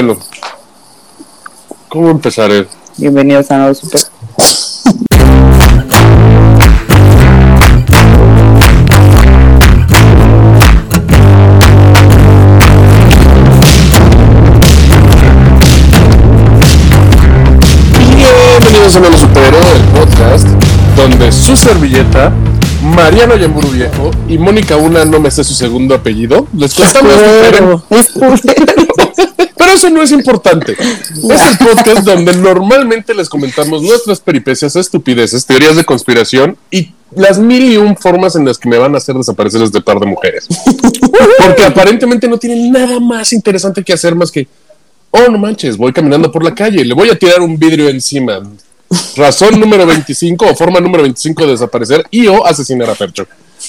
Bueno, ¿cómo empezaré? Bienvenidos a Nuevo Super. Bienvenidos a Nuevo Superhéroe, el podcast donde su servilleta, Mariano Yamburu Viejo y Mónica Una, no me sé su segundo apellido, les contamos Pero, es Pero eso no es importante. Es el podcast donde normalmente les comentamos nuestras peripecias, estupideces, teorías de conspiración y las mil y un formas en las que me van a hacer desaparecer este par de mujeres. Porque aparentemente no tienen nada más interesante que hacer más que, oh, no manches, voy caminando por la calle, le voy a tirar un vidrio encima. Razón número 25 o forma número 25 de desaparecer y o asesinar a Percho.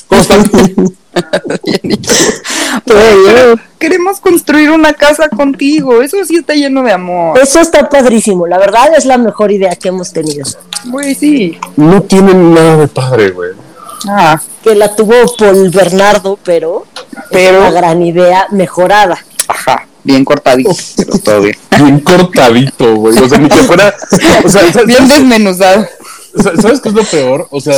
¿Cómo están? Pero queremos construir una casa contigo. Eso sí está lleno de amor. Eso está padrísimo, la verdad es la mejor idea que hemos tenido. Güey, sí. No tienen nada de padre, güey. Ah, Que la tuvo Paul Bernardo, pero, Pero- es una gran idea mejorada. ajá. Bien cortadito, pero todo bien. Bien cortadito, güey. O sea, ni que fuera. O sea, ¿sabes, Bien desmenuzado. ¿sabes qué es lo peor? O sea,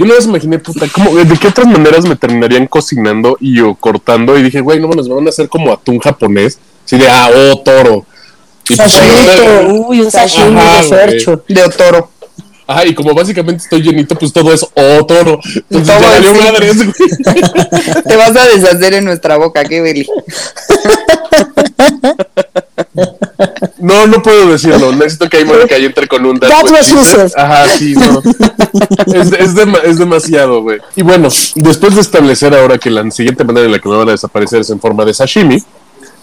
yo no me imaginé, puta, ¿cómo, ¿de qué otras maneras me terminarían cocinando y o cortando? Y dije, güey, no mames, me van a hacer como atún japonés. Así de, ah, oh, toro. Y pues, Sashimi, uy, un sashimi Ajá, de güey. Fercho. De Otoro. Ajá, y como básicamente estoy llenito, pues todo es oh, toro. Entonces Todo ya. Te vas a deshacer en nuestra boca, qué beli. No, no puedo decirlo. Necesito que Mónica y entre con un that That was was she she said. said. Ajá, sí, no. es, es, dema- es demasiado, güey. Y bueno, después de establecer ahora que la siguiente manera en la que me van a desaparecer es en forma de sashimi,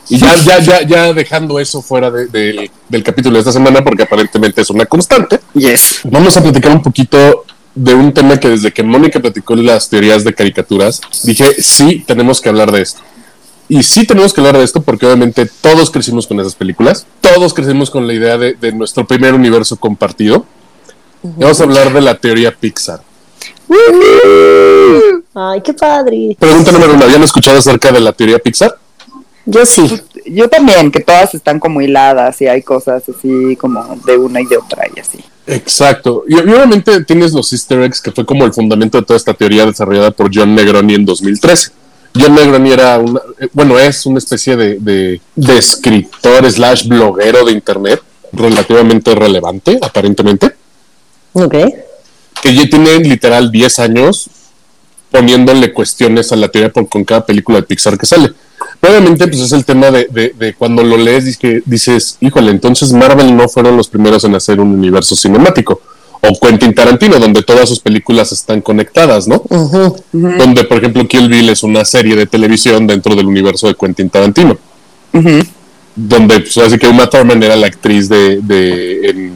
y ya, ya, ya, ya dejando eso fuera de- del- del capítulo de esta semana, porque aparentemente es una constante, Yes. vamos a platicar un poquito de un tema que desde que Mónica platicó las teorías de caricaturas, dije, sí, tenemos que hablar de esto. Y sí tenemos que hablar de esto porque obviamente todos crecimos con esas películas, todos crecimos con la idea de, de nuestro primer universo compartido. Vamos a hablar de la teoría Pixar. Ay, qué padre. Pregunta número uno, ¿habían escuchado acerca de la teoría Pixar? Yo sí. Yo también, que todas están como hiladas y hay cosas así como de una y de otra y así. Exacto. Y obviamente tienes los easter eggs, que fue como el fundamento de toda esta teoría desarrollada por John Negroni en 2013. John Negroni era, una, eh, bueno, es una especie de, de, de escritor slash bloguero de internet, relativamente relevante, aparentemente, Ok. que ya tiene literal 10 años poniéndole cuestiones a la teoría por, con cada película de Pixar que sale. Obviamente, pues es el tema de, de- de cuando lo lees, dices, que- dices, híjole, entonces Marvel no fueron los primeros en hacer un universo cinemático. O Quentin Tarantino, donde todas sus películas están conectadas, ¿no? Ujú. Donde, por ejemplo, Kill Bill es una serie de televisión dentro del universo de Quentin Tarantino. Ujú. Donde, pues, así que Uma Thurman era la actriz de, de en,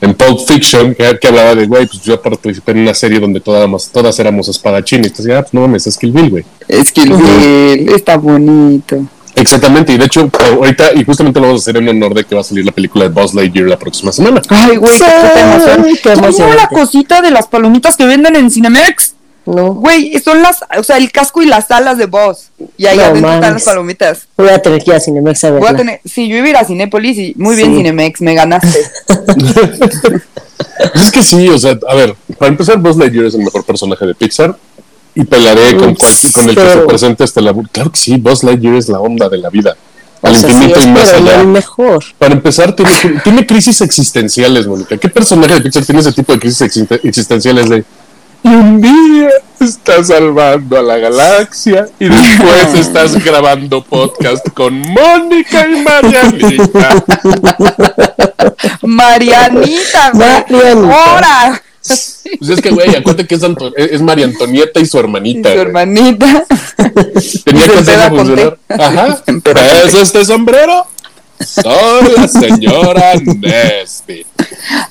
en Pulp Fiction, que, que hablaba de, güey, pues yo participé en una serie donde todas, todas éramos espadachines. Entonces, ah, pues no mames, es Kill Bill, güey. Es el Bill está bonito. Exactamente, y de hecho, ahorita, y justamente lo vamos a hacer en honor de que va a salir la película de Buzz Lightyear la próxima semana. Ay, güey, qué emoción. Ay, qué ¿Cómo la cosita de las palomitas que venden en Cinemex? No, Güey, son las, o sea, el casco y las alas de Buzz. Y ahí No adentro están las palomitas. voy a tener que ir a Cinemex a Voy a verla. tener, sí, yo iba a ir a Cinépolis y muy bien Sí. Cinemex, me ganaste. Pues es que sí, o sea, a ver, para empezar, Buzz Lightyear es el mejor personaje de Pixar. Y pelearé con, cual- con el que se presente hasta la. Claro que sí, Buzz Lightyear es la onda de la vida. Al O sea, sí infinito y más allá. el mejor. Para empezar, tiene, tiene crisis existenciales, Mónica. ¿Qué personaje de Pixar tiene ese tipo de crisis existen- existenciales de y un día estás salvando a la galaxia y después estás grabando podcast con Mónica y Marianita? Marianita. Marianita. ¡Hora! Pues es que, güey, acuérdate que es, Anto- es María Antonieta y su Y hermanita. su güey. hermanita. Tenía Y que con funcionar. Ajá. Con ¿Ves este sombrero? Soy la señora Nesby.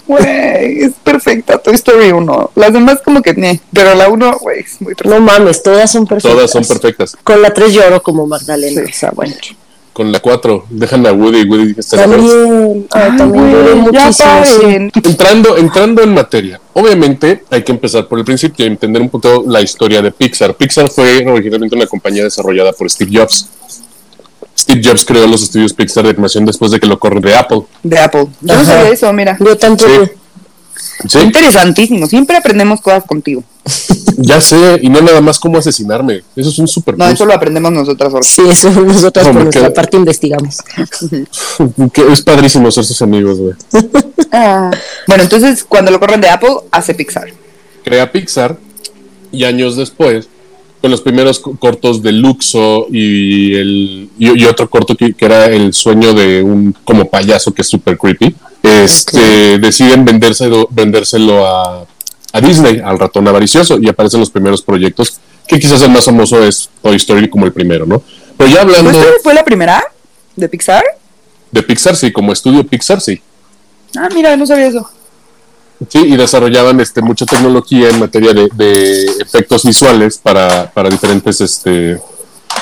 Güey, es perfecta Toy Story 1. Las demás como que, ne, pero la 1, güey, es muy perfecta. No mames, todas son perfectas. Todas son perfectas. Con la 3 lloro como Magdalena. Sí. O sea, bueno. Con la 4, dejan a Woody y Woody está También, Ay, también ya paren. Entrando, entrando en materia, obviamente hay que empezar por el principio y entender un poco la historia de Pixar. Pixar fue originalmente una compañía desarrollada por Steve Jobs. Steve Jobs creó los estudios Pixar de animación después de que lo corren de Apple. De Apple. Yo no sabía eso, mira. Yo tampoco. Sí. Sí, Interesantísimo. Siempre aprendemos cosas contigo. ya sé, y no nada más cómo asesinarme. Eso es un super No, plus. eso lo aprendemos nosotras ahora. Sí, eso nosotros No, por nuestra parte investigamos. Que es padrísimo ser sus amigos, güey. Ah. Bueno, entonces cuando lo corren de Apple, hace Pixar. Crea Pixar y años después, con los primeros co- cortos de Luxo y, el, y, y otro corto que, que era el sueño de un como payaso que es super creepy, este, deciden vendérselo, vendérselo a, a Disney, al ratón avaricioso, y aparecen los primeros proyectos, que quizás el más famoso es Toy Story como el primero, ¿no? Pero ya hablando ¿Toy Story fue la primera de Pixar? de Pixar, sí, como estudio Pixar, sí. Ah, mira, no sabía eso. Sí, y desarrollaban este, mucha tecnología en materia de, de efectos visuales para, para diferentes este,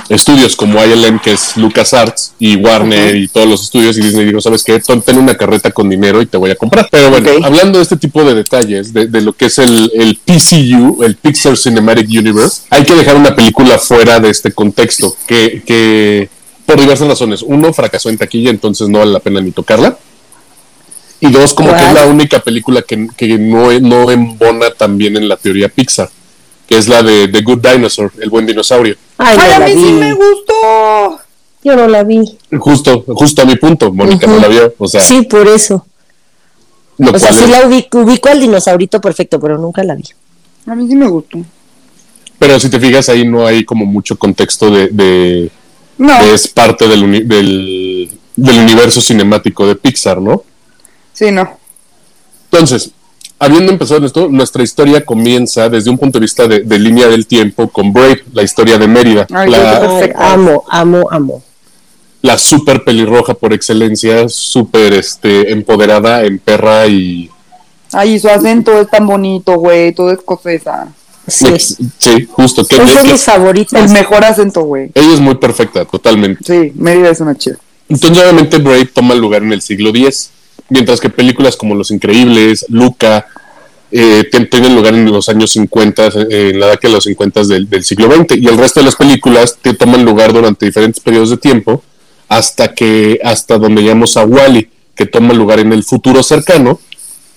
estudios como ILM, que es LucasArts, y Warner y todos los estudios. Y Disney dijo: ¿Sabes qué? Ten una carreta con dinero y te voy a comprar. Pero bueno, hablando de este tipo de detalles, de, de lo que es el, el PCU, el Pixar Cinematic Universe, hay que dejar una película fuera de este contexto, que, que por diversas razones. Uno, fracasó en taquilla, entonces no vale la pena ni tocarla. Y dos, como que es la única película que, que no, no embona también en la teoría Pixar, que es la de The Good Dinosaur, el buen dinosaurio. Ay, Ay, no a mí sí me gustó. Yo no la vi. Justo, justo a mi punto, Mónica no la vio. O sea, Sí, por eso. lo O sea, sí es- la ubico, ubico al dinosaurito perfecto, pero nunca la vi. A mí sí me gustó. pero si te fijas ahí no hay como mucho contexto de, de- No, es parte del, uni- del, del universo cinemático de Pixar, ¿no? sí, no. Entonces, habiendo empezado esto, nuestra historia comienza desde un punto de vista de, de línea del tiempo con Brave, la historia de Mérida, Ay, la, Perfecto. amo, amo, amo. la super pelirroja por excelencia, súper este, empoderada en perra y... Ay, su acento es tan bonito, güey. Todo escocesa. Sí. Ex- sí, justo. Que, Es de mis favoritas. El mejor acento, güey. ella es muy perfecta, totalmente. Sí, Mérida es una chida. Entonces, obviamente, Brave toma lugar en el siglo X, mientras que películas como Los Increíbles, Luca, eh, tien- tienen lugar en los años 50, eh, en la década de los 50 del, del siglo XX, y el resto de las películas te toman lugar durante diferentes periodos de tiempo, hasta que hasta donde llegamos a Wally, que toma lugar en el futuro cercano,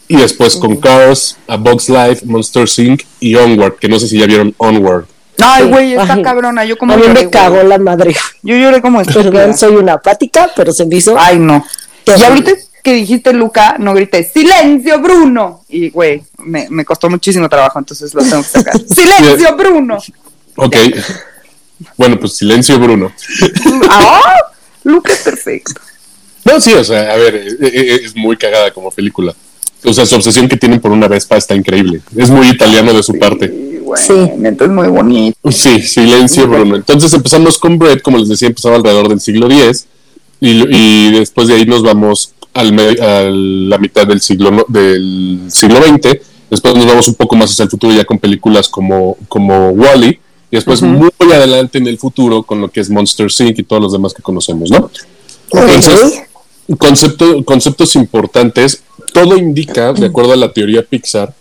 y después con Cars, A Bug's Life, Monster Inc. y Onward, que no sé si ya vieron Onward. Ay, güey, está Ay. cabrona. Yo como A mí lloré, me cagó la madre. Yo lloré como estúpida. Perdón, soy una apática, pero se me hizo. Ay, no. Y ahorita que dijiste Luca, no grité, ¡Silencio, Bruno! Y, güey, me, me costó muchísimo trabajo, entonces lo tengo que sacar. ¡Silencio, Bruno! Ok. Bueno, pues silencio, Bruno. ¡Ah! Luca es perfecto. No, sí, o sea, a ver, eh, eh, es muy cagada como película. O sea, su obsesión que tienen por una Vespa está increíble. Es muy italiano de su parte. Sí, güey, Sí. neta es muy bonito. Sí, silencio, Bruno. Entonces empezamos con Brett, como les decía, empezaba alrededor del siglo X y, y después de ahí nos vamos al a la mitad del siglo no- del siglo XX. Después nos vamos un poco más hacia el futuro ya con películas como, como Wally y después muy adelante en el futuro con lo que es Monster Inc. y todos los demás que conocemos, ¿no? Entonces, concepto, conceptos importantes. Todo indica, de acuerdo a la teoría Pixar,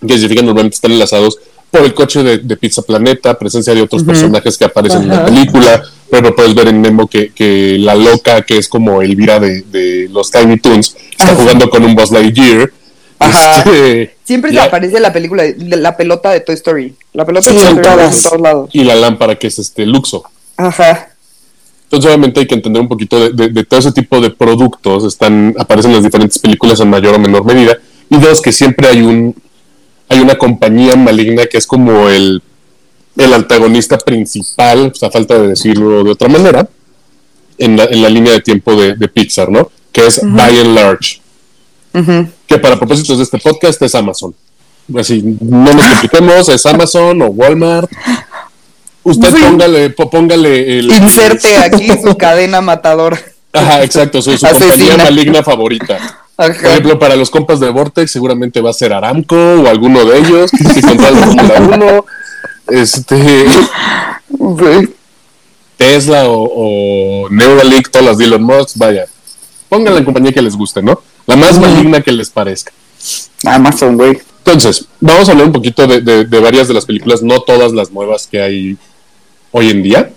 que significa normalmente están enlazados por el coche de, de Pizza Planeta, presencia de otros personajes que aparecen en la película, pero puedes ver en Nemo que, que la loca, que es como Elvira de, de los Tiny Toons, está Ajá. jugando con un Buzz Lightyear. Ajá. Este, Siempre se ya- aparece la película, de, la pelota de Toy Story. La pelota de Sí, Toy en Story todos lados. y la lámpara, que es este Luxo. Ajá. Entonces, obviamente, hay que entender un poquito de, de- de todo ese tipo de productos. Están, aparecen en las diferentes películas en mayor o menor medida. Y dos, que siempre hay un hay una compañía maligna que es como el, el antagonista principal, pues, a falta de decirlo de otra manera, en la, en la línea de tiempo de, de Pixar, ¿no? Que es By and Large. Ujú. Que para propósitos de este podcast es Amazon. Así, no nos compliquemos, es Amazon o Walmart. Usted Sí. póngale, póngale el. Inserte aquí su cadena matadora. Ajá, exacto, su, su compañía maligna favorita. Por ejemplo, para los compas de Vortex, seguramente va a ser Aramco o alguno de ellos, que controla la Fórmula 1, este, Sí. Tesla o, o Neuralink, todas las de Elon Musk, vaya. Pónganla en compañía que les guste, ¿no? La más maligna que les parezca. Amazon, güey. Entonces, vamos a hablar un poquito de, de- de varias de las películas, no todas las nuevas que hay hoy en día.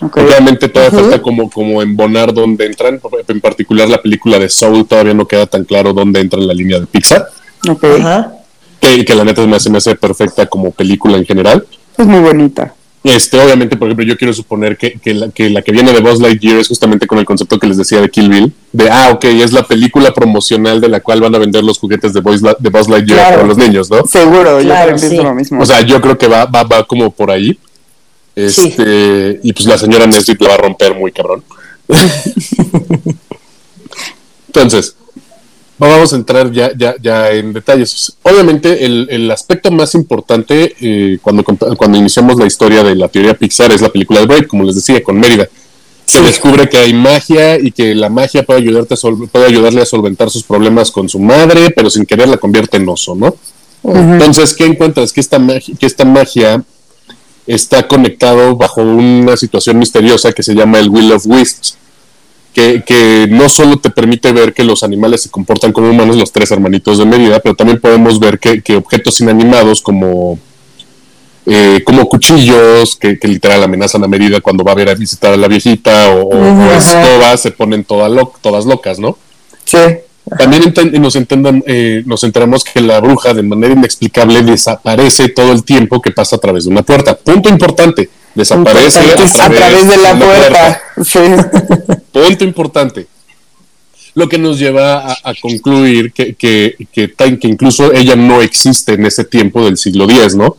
Obviamente todavía falta como, como embonar dónde entran. En particular la película de Soul todavía no queda tan claro dónde entra en la línea de Pixar. Ok. Ajá. Que, que la neta me hace, me hace perfecta como película en general. Es muy bonita. Este, obviamente, por ejemplo, yo quiero suponer que, que, la, que la que viene de Buzz Lightyear es justamente con el concepto que les decía de Kill Bill, de, ah, ok, es la película promocional de la cual van a vender los juguetes de Buzz, de Buzz Lightyear Claro. para los niños, ¿no? Seguro, yo Claro, sí. lo mismo. O sea, yo creo que va, va, va como por ahí. Este, y pues la señora Nesbitt la va a romper muy cabrón. Entonces, vamos a entrar ya, ya, ya en detalles. Obviamente, el, el aspecto más importante eh, cuando, cuando iniciamos la historia de la teoría Pixar es la película de Brave, como les decía, con Mérida. Se descubre que hay magia y que la magia puede, ayudarte a puede ayudarle a solventar sus problemas con su madre, pero sin querer la convierte en oso, ¿no? Entonces, ¿qué encuentras? Que esta, magia, que esta magia está conectado bajo una situación misteriosa que se llama el Will of Wisps, que, que no solo te permite ver que los animales se comportan como humanos, los tres hermanitos de Mérida, pero también podemos ver que, que objetos inanimados como, eh, como cuchillos, que, que literal amenazan a Mérida cuando va a ver a visitar a la viejita, o, o- escobas, se ponen toda lo- todas locas, ¿no? Sí. También enten- nos, entendan, eh, nos enteramos que la bruja de manera inexplicable desaparece todo el tiempo que pasa a través de una puerta. Punto importante. Desaparece a través, A través de la puerta. Sí. Punto importante. Lo que nos lleva a, a concluir que, que, que, que incluso ella no existe en ese tiempo del siglo X, ¿no?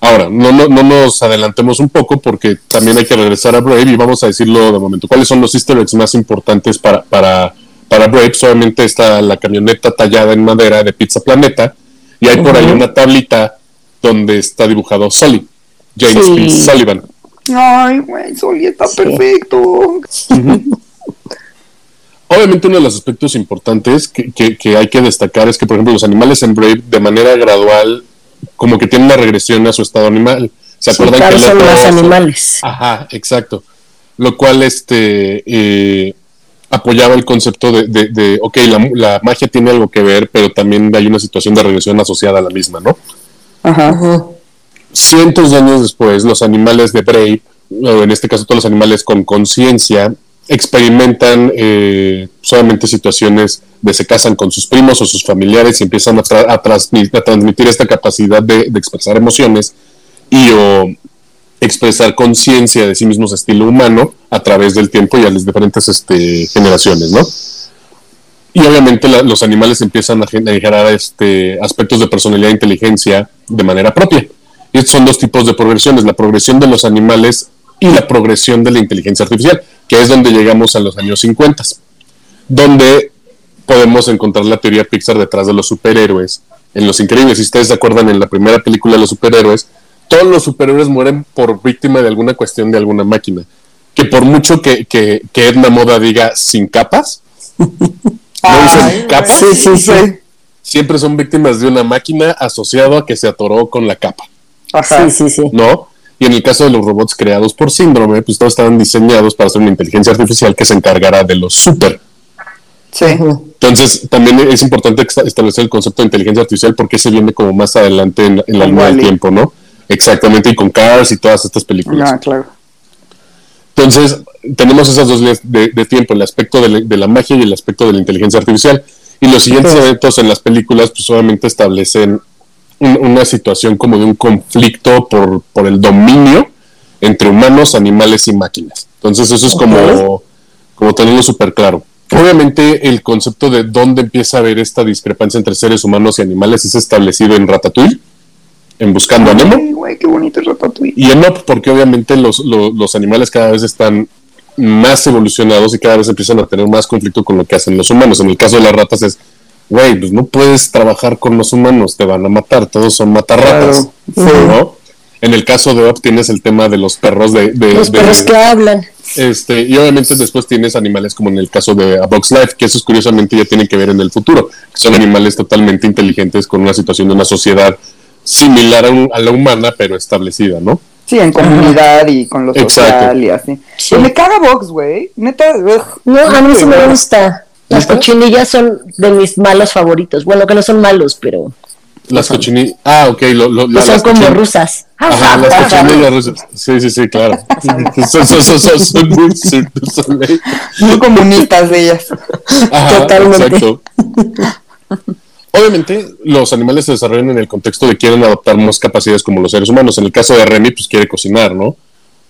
Ahora, no, no, no nos adelantemos un poco porque también hay que regresar a Brave y vamos a decirlo de momento. ¿Cuáles son los easter eggs más importantes para, para, para Brave? Solamente está la camioneta tallada en madera de Pizza Planeta y hay por ahí una tablita donde está dibujado Sully, James Sí. P. Sullivan. Ay, güey, Soli está perfecto. Obviamente uno de los aspectos importantes que, que- que hay que destacar es que, por ejemplo, los animales en Brave de manera gradual como que tienen una regresión a su estado animal. ¿Se Sí, acuerdan claro, que son oso- animales. Ajá, exacto. Lo cual este eh, apoyaba el concepto de, de, de, ok, la, la magia tiene algo que ver, pero también hay una situación de regresión asociada a la misma, ¿no? Ajá. Ujú. Cientos de años después, los animales de Brave, o en este caso todos los animales con conciencia, experimentan eh, solamente situaciones de se casan con sus primos o sus familiares y empiezan a, tra- a transmi- a transmitir esta capacidad de, expresar emociones y o expresar conciencia de sí mismos estilo humano a través del tiempo y a las diferentes este, generaciones, ¿no? Y obviamente los animales empiezan a generar este, aspectos de personalidad e inteligencia de manera propia. Y estos son dos tipos de progresiones, la progresión de los animales y la progresión de la inteligencia artificial, que es donde llegamos a los años 50, donde podemos encontrar la teoría Pixar detrás de los superhéroes. En Los Increíbles, si ustedes se acuerdan en la primera película de los superhéroes, todos los superhéroes mueren por víctima de alguna cuestión de alguna máquina. Que por mucho que, que, que Edna Moda diga sin capas, ¿no dicen Ay, capas? Sí, sí, sí. Siempre son víctimas de una máquina asociado a que se atoró con la capa. Ajá. Sí, sí, sí. ¿no? Y en el caso de los robots creados por síndrome, pues todos estaban diseñados para ser una inteligencia artificial que se encargará de los super. Sí. Entonces, también es importante esta- establecer el concepto de inteligencia artificial porque se viene como más adelante en, en la línea del tiempo, ¿no? Exactamente, y con Cars y todas estas películas. Ah, claro. Entonces, tenemos esas dos líneas de, de tiempo, el aspecto de la, de la magia y el aspecto de la inteligencia artificial. Y los siguientes eventos en las películas, pues obviamente establecen un- una situación como de un conflicto por, por el dominio entre humanos, animales y máquinas. Entonces, eso es como, como tenerlo súper claro. Obviamente, el concepto de dónde empieza a haber esta discrepancia entre seres humanos y animales es establecido en Ratatouille, en Buscando a Nemo. Ay, güey, qué bonito es Ratatouille. Y en Up, porque obviamente los, los, los animales cada vez están más evolucionados y cada vez empiezan a tener más conflicto con lo que hacen los humanos. En el caso de las ratas es, güey, pues no puedes trabajar con los humanos, te van a matar, todos son matarratas. Claro, ¿no? En el caso de Up tienes el tema de los perros de... de- Los de- perros que hablan. este, y obviamente después tienes animales como en el caso de A Box Life, que esos curiosamente ya tienen que ver en el futuro, que son animales totalmente inteligentes con una situación de una sociedad similar a, un- a la humana, pero establecida, ¿no? Sí, en comunidad y con lo social Exacto. y así. Sí. Y me caga Vox, güey. Neta, ugh. No, a mí sí me gusta. Las cochinillas son de mis malos favoritos. Bueno, que no son malos, pero Las cochini... Ah, ok, lo, lo- que la- son las como rusas. Ajá, las cochinillas rusas. Sí, sí, sí, claro. son, son, son, son, son muy. Muy comunistas de ellas. Ajá, Totalmente. Exacto. Obviamente, los animales se desarrollan en el contexto de quieren adoptar más capacidades como los seres humanos. En el caso de Remy, pues quiere cocinar, ¿no?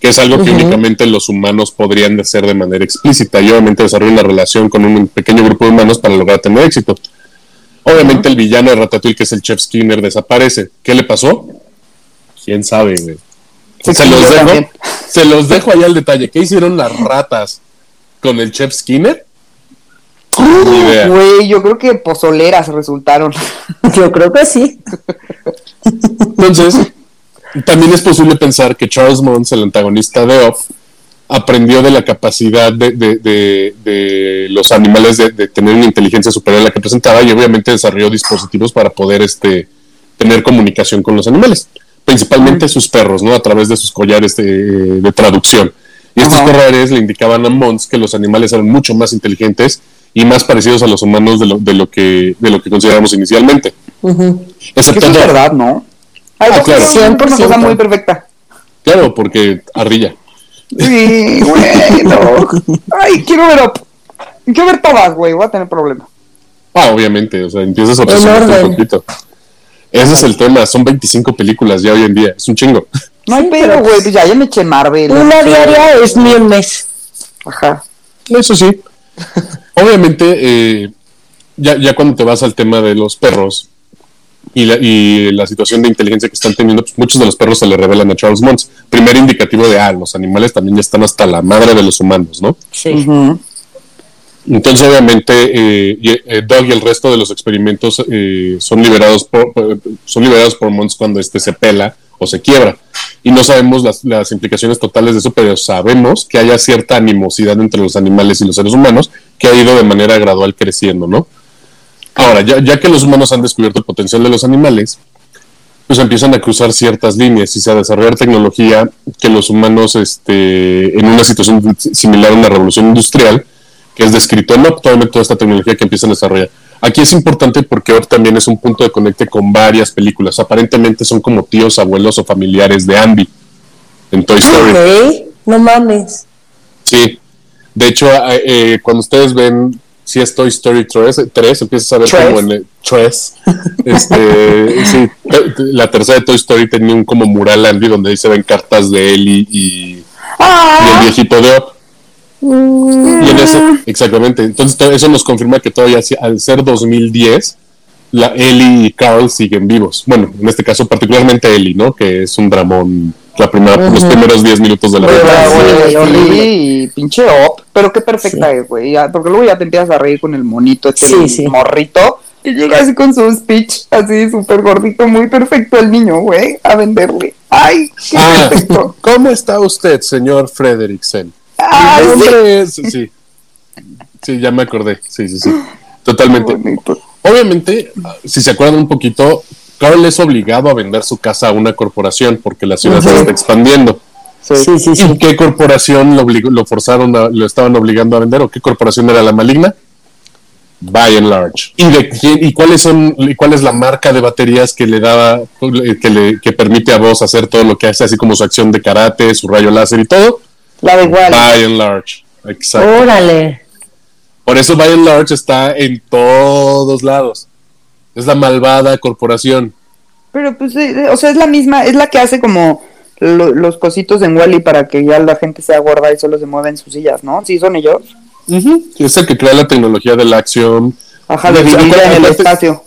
Que es algo que únicamente los humanos podrían hacer de manera explícita. Y obviamente desarrollan una relación con un pequeño grupo de humanos para lograr tener éxito. Obviamente, el villano de Ratatouille, que es el Chef Skinner, desaparece. ¿Qué le pasó? ¿Quién sabe, güey? Se Se los dejo, también. se los dejo allá al detalle. ¿Qué hicieron las ratas con el Chef Skinner? Güey, yo creo que pozoleras resultaron. Yo creo que sí. Entonces, también es posible pensar que Charles Mons, el antagonista de Up, aprendió de la capacidad de, de- de- de los animales de, tener una inteligencia superior a la que presentaba y obviamente desarrolló dispositivos para poder este, tener comunicación con los animales, principalmente sus perros, ¿no? A través de sus collares de, de traducción. Y estos collares le indicaban a Mons que los animales eran mucho más inteligentes y más parecidos a los humanos de lo, de lo que de lo que consideramos inicialmente. Ujú. Excepto Eso es verdad, ¿no? Ah, claro. que es una 100%. cosa muy perfecta. Claro, porque ardilla. Sí, güey, no. Ay, quiero ver Up. Quiero ver todas, güey. Voy a tener problemas. Ah, obviamente, o sea, empiezas a obsesionarte un poquito. Ese es el tema, son 25 películas ya hoy en día, es un chingo. No hay Sí, pedo, pero- güey. Pues ya, ya me eché Marvel. Una diaria es ni un mes. Ajá. Eso sí. Obviamente, eh, ya, ya cuando te vas al tema de los perros y la, y la situación de inteligencia que están teniendo, pues muchos de los perros se le revelan a Charles Mons. Primer indicativo de, ah, los animales también ya están hasta la madre de los humanos, ¿no? Sí. Entonces, obviamente, eh, y- eh, Doug y el resto de los experimentos eh, son liberados por, por- son liberados por Mons cuando este se pela o se quiebra. Y no sabemos las, las implicaciones totales de eso, pero sabemos que haya cierta animosidad entre los animales y los seres humanos que ha ido de manera gradual creciendo, ¿no? Ahora, ya, ya que los humanos han descubierto el potencial de los animales, pues empiezan a cruzar ciertas líneas y se a desarrollar tecnología que los humanos, este, en una situación similar a una revolución industrial, que es descrito en Up, toda, esta tecnología que empiezan a desarrollar. Aquí es importante porque Up también es un punto de conecte con varias películas. Aparentemente son como tíos, abuelos o familiares de Andy en Toy Story. No mames. Sí. De hecho, eh, eh, cuando ustedes ven si es Toy Story 3, 3 empiezas a ver Tres. como en el 3. Este, sí, la tercera de Toy Story tenía un como mural Andy donde ahí se ven cartas de Ellie y, y el Ah, viejito de Up. Y en eso, exactamente. Entonces, to- eso nos confirma que todavía, al ser 2010, la Ellie y Carl siguen vivos. Bueno, en este caso, particularmente Ellie, ¿no? Que es un dramón la primera, los primeros 10 minutos de la película. Sí, pinche Up. Pero qué perfecta es, güey. Porque luego ya te empiezas a reír con el monito, este Sí, sí. morrito. Y llega así con su speech, así súper gordito, muy perfecto el niño, güey, a venderle. Ay, qué Ah, perfecto. ¿Cómo está usted, señor Frederiksen? Ay, Mi sí. nombre es- sí. Sí, ya me acordé. Sí, sí, sí. Totalmente. Obviamente, si se acuerdan un poquito, Carl es obligado a vender su casa a una corporación porque la ciudad se Ujú. está expandiendo. Sí. Sí, sí, ¿Y sí. qué corporación lo, obligó- lo forzaron, a- lo estaban obligando a vender? ¿O qué corporación era la maligna? By and Large. ¿Y de quién, y cuáles son, y cuál es la marca de baterías que le daba, que le, que permite a vos hacer todo lo que hace, así como su acción de karate, su rayo láser y todo? La de igual. By and Large. Exacto. Órale. Por eso By and Large está en todos lados. Es la malvada corporación. Pero pues, eh, o sea, es la misma, es la que hace como lo- los cositos en Wally para que ya la gente sea gorda y solo se mueva en sus sillas, ¿no? Sí, son ellos. Es el que crea la tecnología de la acción. Ajá, de vivir acuérdate- en el acuérdate- espacio.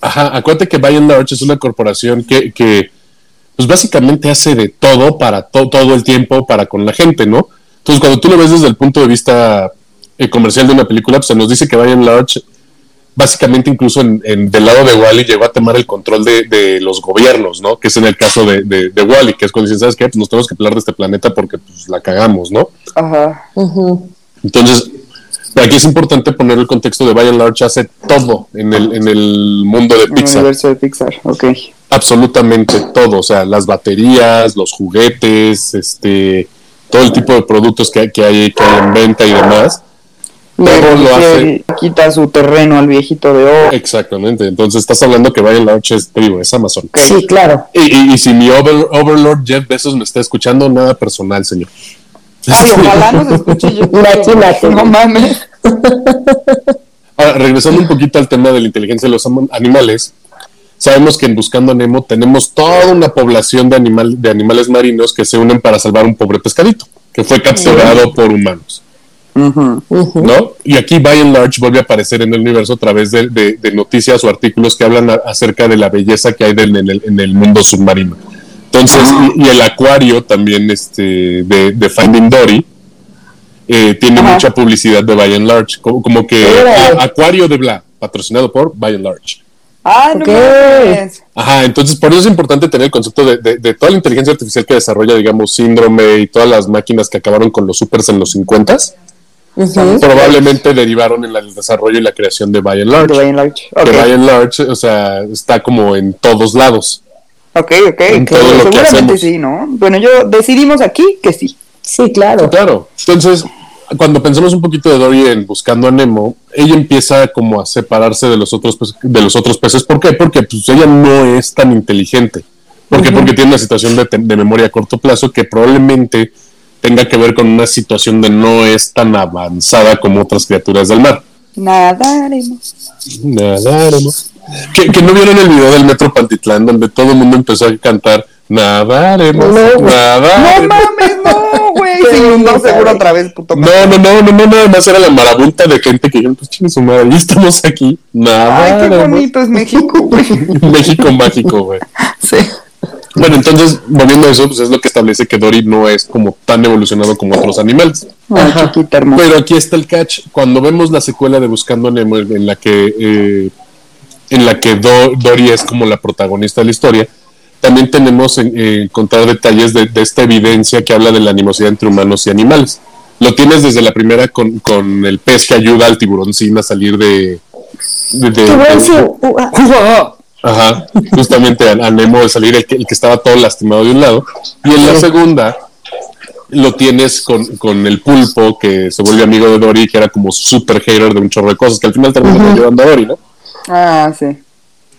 Ajá, acuérdate que and Large es una corporación que, que pues básicamente hace de todo para to- todo el tiempo para con la gente, ¿no? Entonces, cuando tú lo ves desde el punto de vista eh, comercial de una película, pues se nos dice que and Large, básicamente incluso en, en- del lado de Wally, llegó a tomar el control de, de los gobiernos, ¿no? Que es en el caso de, de, de Wally, que es cuando dicen, ¿sabes qué? Pues nos tenemos que pelar de este planeta porque pues, la cagamos, ¿no? Ajá. Entonces, aquí es importante poner el contexto de By and Large hace todo en el, en el mundo de En el Pixar. universo de Pixar, ok. absolutamente todo, o sea, las baterías, los juguetes, este, todo el tipo de productos que hay que hay en venta y demás. Todo lo hace. quita su terreno al viejito de oro. Exactamente. Entonces estás hablando que Brian Larch es, te digo, es Amazon. Sí, claro. Y, y- y si mi over- Overlord Jeff Bezos me está escuchando, nada personal, señor. Ay, ojalá nos escuche yo. Imagínate. No mames. Ahora, regresando un poquito al tema de la inteligencia de los animales, sabemos que en Buscando a Nemo tenemos toda una población de, animal, de animales marinos que se unen para salvar un pobre pescadito que fue capturado por humanos. ¿No? Y aquí by and large vuelve a aparecer en el universo a través de, de- de noticias o artículos que hablan a- acerca de la belleza que hay del- en, el, en el mundo submarino. Entonces, y, y el acuario también este, de, de Finding Dory eh, tiene mucha publicidad de by and large, como, como que a- acuario de bla, patrocinado por by and large. Ay, no. Ajá, entonces por eso es importante tener el concepto de, de- de toda la inteligencia artificial que desarrolla, digamos, síndrome y todas las máquinas que acabaron con los supers en los 50s, Probablemente derivaron en el desarrollo y la creación de By and Large. De By and Large. Que Ok, By and Large, o sea, está como en todos lados. ok, ok. En todo lo que Seguramente hacemos. sí, ¿no? Bueno, yo decidimos aquí que sí. Sí, claro. Claro. Entonces, cuando pensamos un poquito de Dory en Buscando a Nemo, ella empieza como a separarse de los otros, pe- de los otros peces. ¿Por qué? Porque pues, ella no es tan inteligente. ¿Por qué? Porque tiene una situación de memoria a corto plazo que probablemente tenga que ver con una situación de no es tan avanzada como otras criaturas del mar. Nadaremos. Nadaremos. Que, que no vieron el video del Metro Pantitlán donde todo el mundo empezó a cantar Nadaremos, No, nadaremos. No mames, no, güey. Se inundó seguro otra vez, puto. No, no, no, no, no, nada más era la marabunta de gente que dijeron, pues chingue su madre, ya estamos aquí. Nada. Ay, qué bonito es México, güey. México mágico, güey. Sí. Bueno, entonces, volviendo a eso, pues es lo que establece que Dory no es como tan evolucionado como otros animales. Ajá. Pero aquí está el catch. Cuando vemos la secuela de Buscando a Nemo, en la que, eh, en la que Do- Dory es como la protagonista de la historia, también tenemos en, eh, encontrar detalles de, de esta evidencia que habla de la animosidad entre humanos y animales. Lo tienes desde la primera con, con el pez que ayuda al tiburoncín a salir de... de- de- Tiburón, de- Uh, ah. Ajá, justamente a, a Nemo de salir el que, el que estaba todo lastimado de un lado. Y en la segunda lo tienes con, con el pulpo que se vuelve amigo de Dory, que era como super hater de un chorro de cosas, que al final terminó llevando a Dory, ¿no? Ah, sí.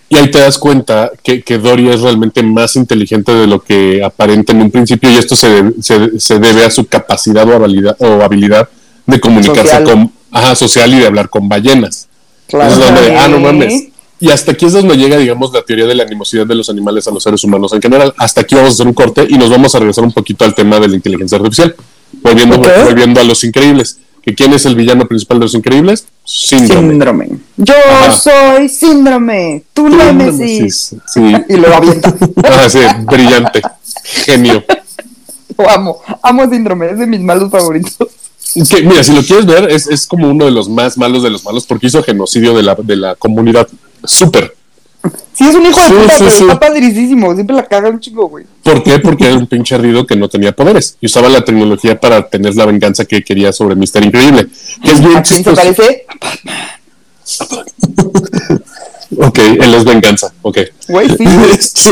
Y ahí te das cuenta que, que Dory es realmente más inteligente de lo que aparenta en un principio, y esto se, debe- se, se debe a su capacidad o habilidad, o habilidad de comunicarse Social. con, ajá, social y de hablar con ballenas. Claro. Es donde, ah, no mames. Y hasta aquí es donde llega, digamos, la teoría de la animosidad de los animales a los seres humanos en general. Hasta aquí vamos a hacer un corte y nos vamos a regresar un poquito al tema de la inteligencia artificial. Volviendo, volviendo a los increíbles. ¿Que ¿Quién es el villano principal de los increíbles? Síndrome. Síndrome. Yo Ajá. soy síndrome. Tú Némesis. Sí. Y lo avienta. Ah, sí, brillante. Genio. Lo amo. Amo síndrome. Es de mis malos favoritos. Que, mira, si lo quieres ver, es, es como uno de los más malos de los malos porque hizo genocidio de la, de la comunidad. Súper. Sí, es un hijo de Sí, puta, sí, pero sí. está padricísimo. Siempre la caga un chico, güey. ¿Por qué? Porque era un pinche ardido que no tenía poderes y usaba la tecnología para tener la venganza que quería sobre Mister Increíble. Que es bien ¿A quién parece? Ok, él es venganza. Ok. Güey, sí.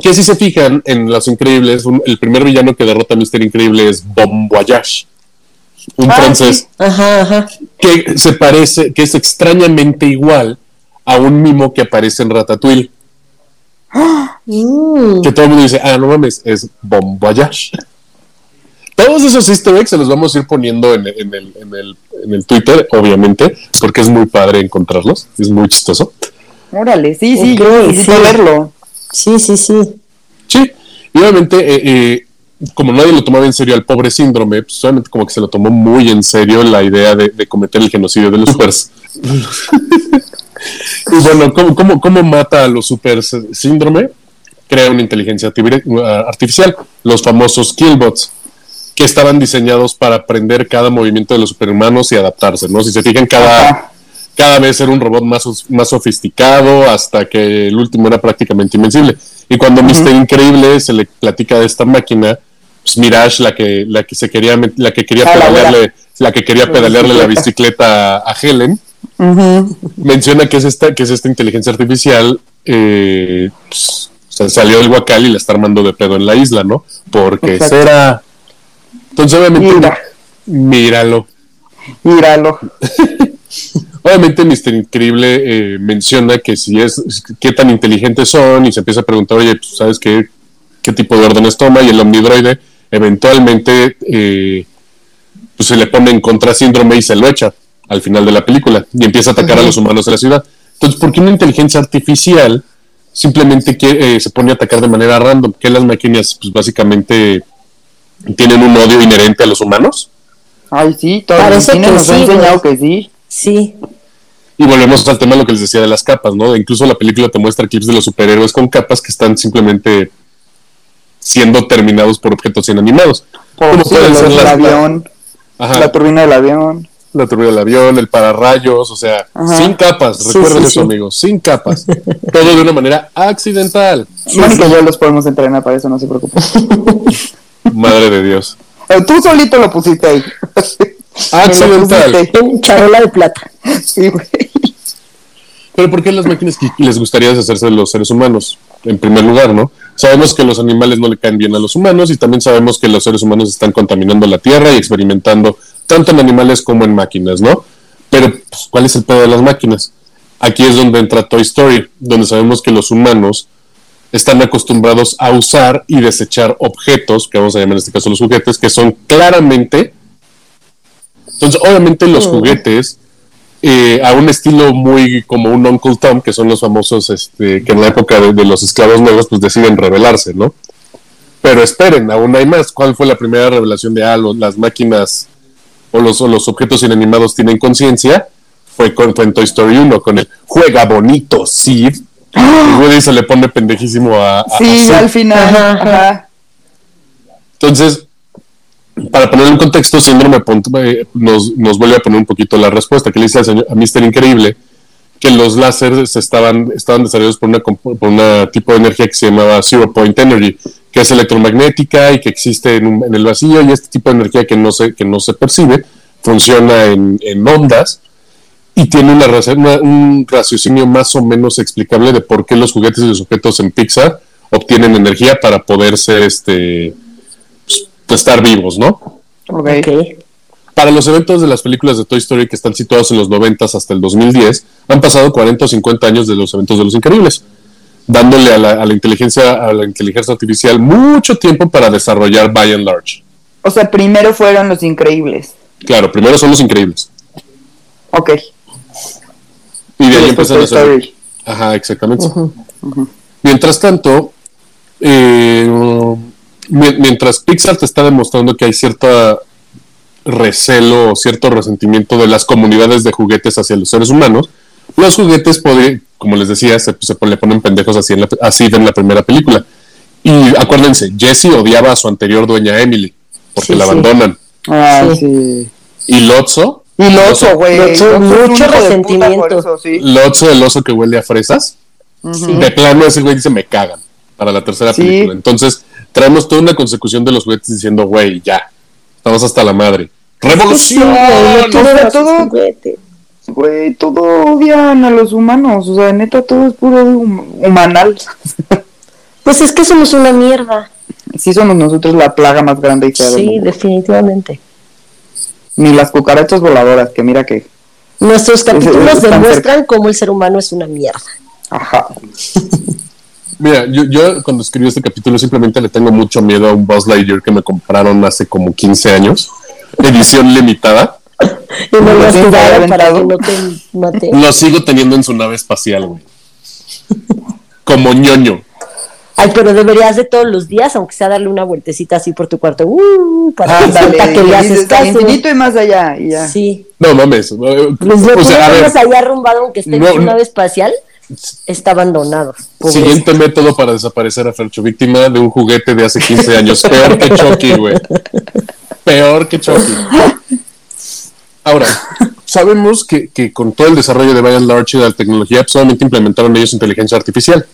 Que si se fijan en Los Increíbles, un- el primer villano que derrota a Mister Increíble es Bon Voyage, un Ah, francés sí. Ajá, ajá. que se parece, que es extrañamente igual a un mimo que aparece en Ratatouille. Mm. Que todo el mundo dice, ah, no mames, es Bon Voyage. Todos esos easter eggs se los vamos a ir poniendo en, en el, en, el, en el Twitter, obviamente, porque es muy padre encontrarlos, es muy chistoso. Órale, sí, sí. Ok, yo necesito sí. verlo. Sí, sí, sí. Sí, y obviamente, eh, eh, como nadie lo tomaba en serio al pobre síndrome, pues obviamente como que se lo tomó muy en serio la idea de, de cometer el genocidio de los supers. y bueno, ¿cómo, cómo, cómo mata a los supers síndrome? Crea una inteligencia uh, artificial, los famosos killbots, que estaban diseñados para aprender cada movimiento de los superhumanos y adaptarse, ¿no? Si se fijan, cada, cada vez era un robot más, más sofisticado hasta que el último era prácticamente invencible. Y cuando Mr. Increíble se le platica de esta máquina, pues Mirage, la que, la que se quería, la que quería Ah, pedalearle, la que quería pedalearle la bicicleta. a, Helen, menciona que es esta, que es esta inteligencia artificial, eh, pues, salió del Huacal y la está armando de pedo en la isla, ¿no? Porque Exacto. será. Entonces, obviamente, Mira. míralo. Míralo. Obviamente Mr. Increíble eh, menciona que si es, qué tan inteligentes son y se empieza a preguntar, oye, pues, ¿sabes qué, qué tipo de órdenes toma? Y el omnidroide eventualmente eh, pues se le pone en contra síndrome y se lo echa al final de la película y empieza a atacar a los humanos de la ciudad. Entonces, ¿por qué una inteligencia artificial simplemente que, eh, se pone a atacar de manera random? Que las máquinas, pues básicamente tienen un odio inherente a los humanos. Ay, sí, todo Parece que nos ha enseñado que sí. Sí, Y volvemos al tema de lo que les decía de las capas, ¿no? Incluso la película te muestra clips de los superhéroes con capas que están simplemente siendo terminados por objetos inanimados. Como sí, pueden ser del las- avión, Ajá, la turbina del avión. la turbina del avión, el pararrayos, o sea, Ajá. sin capas, recuerden sí, eso, sí. amigos, sin capas. Todo de una manera accidental. Mónica y yo los podemos entrenar para eso, no se preocupe. Madre de Dios. Pero tú solito lo pusiste ahí. Accidental. En charola de plata. Sí, güey. Pero ¿por qué las máquinas que les gustaría deshacerse de los seres humanos? En primer lugar, ¿no? Sabemos que los animales no le caen bien a los humanos y también sabemos que los seres humanos están contaminando la tierra y experimentando tanto en animales como en máquinas, ¿no? Pero, pues, ¿cuál es el pedo de las máquinas? Aquí es donde entra Toy Story, donde sabemos que los humanos están acostumbrados a usar y desechar objetos, que vamos a llamar en este caso los juguetes, que son claramente... Entonces, obviamente los Mm. juguetes eh, a un estilo muy como un Uncle Tom, que son los famosos este, que en la época de, de los esclavos negros pues deciden rebelarse, ¿no? Pero esperen, aún hay más. ¿Cuál fue la primera revelación de ah, los- las máquinas o los, o los objetos inanimados tienen conciencia? Fue con fue en Toy Story 1, con el juega bonito, Sid. Y Woody se le pone pendejísimo a, Sí, al final. Ajá, Ajá. Entonces, para poner en contexto, Síndrome eh, nos, nos vuelve a poner un poquito la respuesta que le dice al señor, a Mr. Increíble que los láseres estaban, estaban desarrollados por una, por una tipo de energía que se llamaba Zero Point Energy, que es electromagnética y que existe en, un- en el vacío y este tipo de energía que no se, que no se percibe funciona en, en ondas y tiene una, una- un raciocinio más o menos explicable de por qué los juguetes y los objetos en Pixar obtienen energía para poder ser este estar vivos, ¿no? Ok. Ok. Para los eventos de las películas de Toy Story que están situados en los 90 hasta el 2010, han pasado 40 o 50 años de los eventos de los increíbles, dándole a la, a la inteligencia a la inteligencia artificial mucho tiempo para desarrollar by and large. O sea, primero fueron los increíbles. Claro, primero son los increíbles. Ok. Y de ahí empiezan a Toy hacer. Story. Ajá, exactamente. Mientras tanto, eh, mientras Pixar te está demostrando que hay cierta recelo o cierto resentimiento de las comunidades de juguetes hacia los seres humanos, los juguetes, podri- como les decía, se, se le ponen pendejos así en, la, así en la primera película. Y acuérdense, Jesse odiaba a su anterior dueña Emily, porque Sí, la sí. abandonan. Ah, Sí. sí. Y Lotso, Y Lotso, güey. Mucho resentimiento. por eso, sí. Lotso el oso que huele a fresas, de plano ese güey dice me cagan para la tercera Sí. película. Entonces traemos toda una consecución de los juguetes diciendo, güey, ya, estamos hasta la madre. ¡Revolución! todo-. Güey, todo odian a los humanos. O sea, neta, todo es puro hum- humanal. Pues es que somos una mierda. Sí somos nosotros la plaga más grande y fea del Sí, mundo. definitivamente. Ni las cucarachas voladoras, que mira que... Nuestros capítulos demuestran cómo el ser humano es una mierda. Ajá. Mira, yo, yo cuando escribí este capítulo simplemente le tengo mucho miedo a un Buzz Lightyear que me compraron hace como 15 años, edición limitada. Y no Lo lo has para aventado. que no te mate. Lo sigo teniendo en su nave espacial, güey. Como ñoño. Ay, pero deberías de todos los días, aunque sea darle una vueltecita así por tu cuarto, uh, para que Ándale, sienta que le haces caso. infinito y más allá. Y ya. Sí. No mames. eh, Pues lo o sea, a ver, ahí arrumbado, aunque esté No, en su no. nave espacial, está abandonado. Pobre. Siguiente método para desaparecer a Fercho, víctima de un juguete de hace 15 años. Peor que Chucky, güey. Peor que Chucky. Ahora, sabemos que, que con todo el desarrollo de By and Large y de la tecnología, pues, solamente implementaron ellos inteligencia artificial.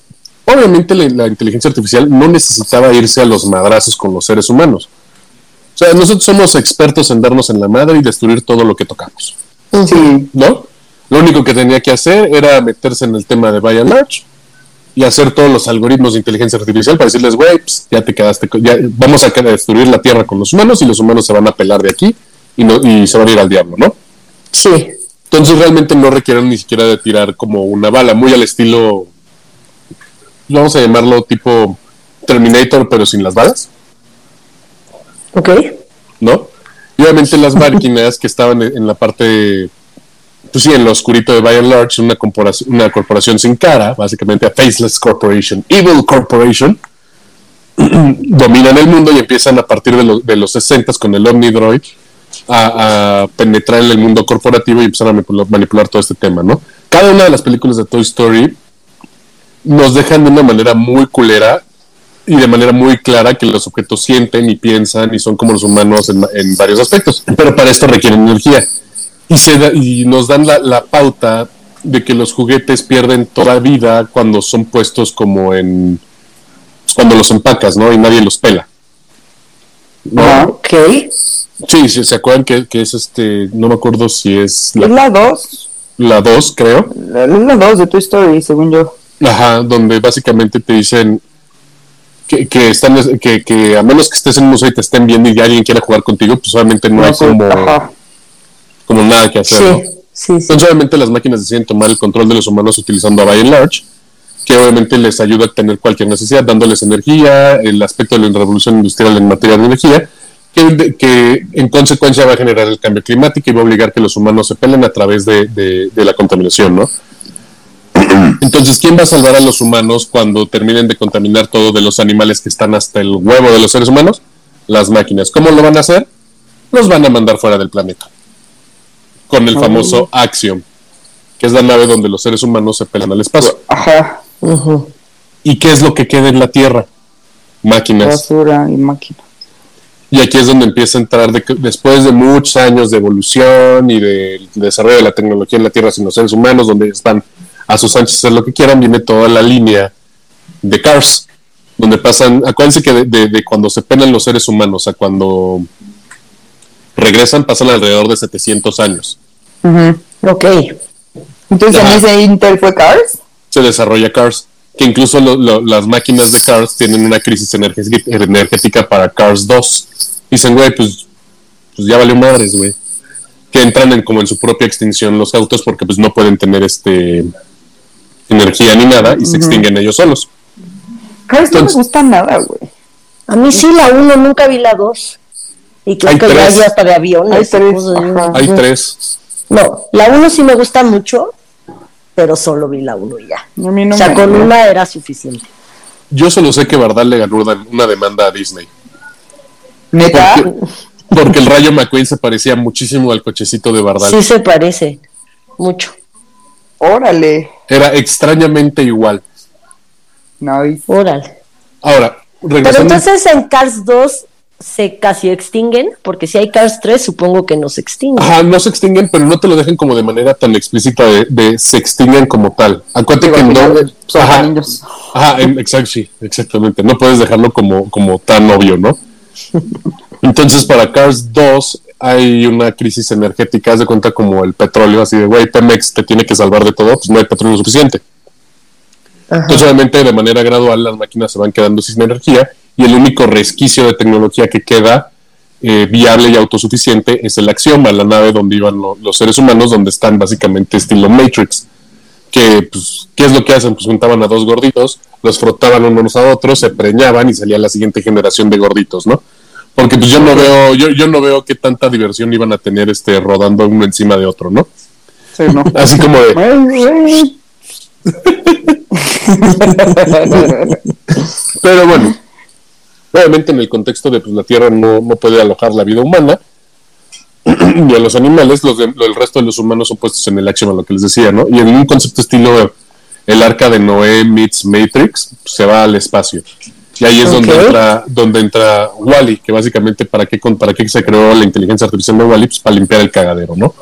Obviamente la, la inteligencia artificial no necesitaba irse a los madrazos con los seres humanos. O sea, nosotros somos expertos en darnos en la madre y destruir todo lo que tocamos. Sí. ¿no? Lo único que tenía que hacer era meterse en el tema de by and large y hacer todos los algoritmos de inteligencia artificial para decirles, güey, pues, ya te quedaste, ya vamos a destruir la Tierra con los humanos y los humanos se van a pelar de aquí y, no, y se van a ir al diablo, ¿no? Sí. Entonces realmente no requieren ni siquiera de tirar como una bala, muy al estilo, vamos a llamarlo tipo Terminator, pero sin las balas, Ok. ¿no? Y obviamente las máquinas que estaban en la parte, pues sí, en lo oscurito de By and Large, una corporación, una corporación sin cara, básicamente a Faceless Corporation, Evil Corporation, dominan el mundo y empiezan a partir de, los de los 60 con el Omnidroid a, a penetrar en el mundo corporativo y empezar a manipular, manipular todo este tema, ¿no? Cada una de las películas de Toy Story nos dejan de una manera muy culera y de manera muy clara que los objetos sienten y piensan y son como los humanos en, en varios aspectos. Pero para esto requieren energía. Y, se da- y nos dan la, la pauta de que los juguetes pierden toda vida cuando son puestos como en... cuando los empacas, ¿no? Y nadie los pela. ¿No? Ajá. Ok. Sí, sí, se acuerdan que, que es este, no me acuerdo si es la, la 2. la 2, creo. La, la 2 de Toy Story, según yo. Ajá, donde básicamente te dicen que, que están que, que a menos que estés en un museo y te estén viendo y alguien quiera jugar contigo, pues obviamente no hay sé, como, Ajá. Como nada que hacer. ¿no? Sí, sí. Entonces obviamente las máquinas deciden tomar el control de los humanos utilizando a By and Large, que obviamente les ayuda a tener cualquier necesidad, dándoles energía, el aspecto de la revolución industrial en materia de energía, que, que en consecuencia va a generar el cambio climático y va a obligar que los humanos se pelen a través de, de- de la contaminación, ¿no? Entonces, ¿quién va a salvar a los humanos cuando terminen de contaminar todo de los animales que están hasta el huevo de los seres humanos? Las máquinas. ¿Cómo lo van a hacer? Los van a mandar fuera del planeta. Con el famoso Axiom, que es la nave donde los seres humanos se pelan al espacio. Ajá. ¿Y qué es lo que queda en la Tierra? Máquinas. Basura y máquina. Y aquí es donde empieza a entrar, de que- después de muchos años de evolución y del desarrollo de la tecnología en la Tierra sin los seres humanos, donde están a sus anchas hacer lo que quieran, viene toda la línea de Cars, donde pasan, acuérdense que de, de- de cuando se pelan los seres humanos a cuando regresan, pasan alrededor de 700 años. Ujú. Ok. Entonces, Ajá. en ese Intel fue Cars. Se desarrolla Cars, que incluso lo- lo- las máquinas de Cars tienen una crisis energé- energética para Cars 2. Dicen, güey, pues, pues ya valió madres, güey. Que entran en, como en su propia extinción los autos porque pues no pueden tener este energía ni nada y se extinguen ellos solos. Cars no me gusta nada, güey. A mí sí, la 1, nunca vi la 2. Y creo Hay que ya tres. hay hasta de aviones. Hay tres, cosas así. ajá. Hay tres. No, la 1 sí me gusta mucho, pero solo vi la 1 y ya. A mí no o sea, me- con una era suficiente. Yo solo sé que Bardal le ganó una, una demanda a Disney. ¿Neta? Porque, porque el Rayo McQueen se parecía muchísimo al cochecito de Bardal. Sí se parece, mucho. Órale. Era extrañamente igual. Nice. Órale. Ahora, Pero regresando. entonces en Cars 2 se casi extinguen, porque si hay Cars 3 supongo que no se extinguen. Ajá, no se extinguen, pero no te lo dejen como de manera tan explícita de, de se extinguen como tal. Acuérdate que no. Ajá, niños. ajá, exacto, sí, exactamente. No puedes dejarlo como, como tan obvio, ¿no? Entonces, para Cars 2 hay una crisis energética, haz de cuenta como el petróleo, así de, güey, Pemex te tiene que salvar de todo, pues no hay petróleo suficiente. Ajá. Entonces, obviamente, de manera gradual, las máquinas se van quedando sin energía y el único resquicio de tecnología que queda eh, viable y autosuficiente es el Axioma, la nave donde iban lo- los seres humanos, donde están básicamente estilo Matrix. Que, pues, ¿qué es lo que hacen? Pues juntaban a dos gorditos, los frotaban unos a otros, se preñaban y salía la siguiente generación de gorditos, ¿no? Porque pues yo no veo, yo, yo no veo qué tanta diversión iban a tener este rodando uno encima de otro, ¿no? Sí, no. Así como de. Pero bueno, obviamente en el contexto de pues, la Tierra no, no puede alojar la vida humana ni a los animales, los de- lo- el resto de los humanos son puestos en el action, lo que les decía, ¿no? Y en un concepto estilo el arca de Noé meets Matrix, pues, se va al espacio. Y ahí es donde entra, donde entra Wally, que básicamente para qué, con- para qué se creó la inteligencia artificial de Wally, pues para limpiar el cagadero, ¿no?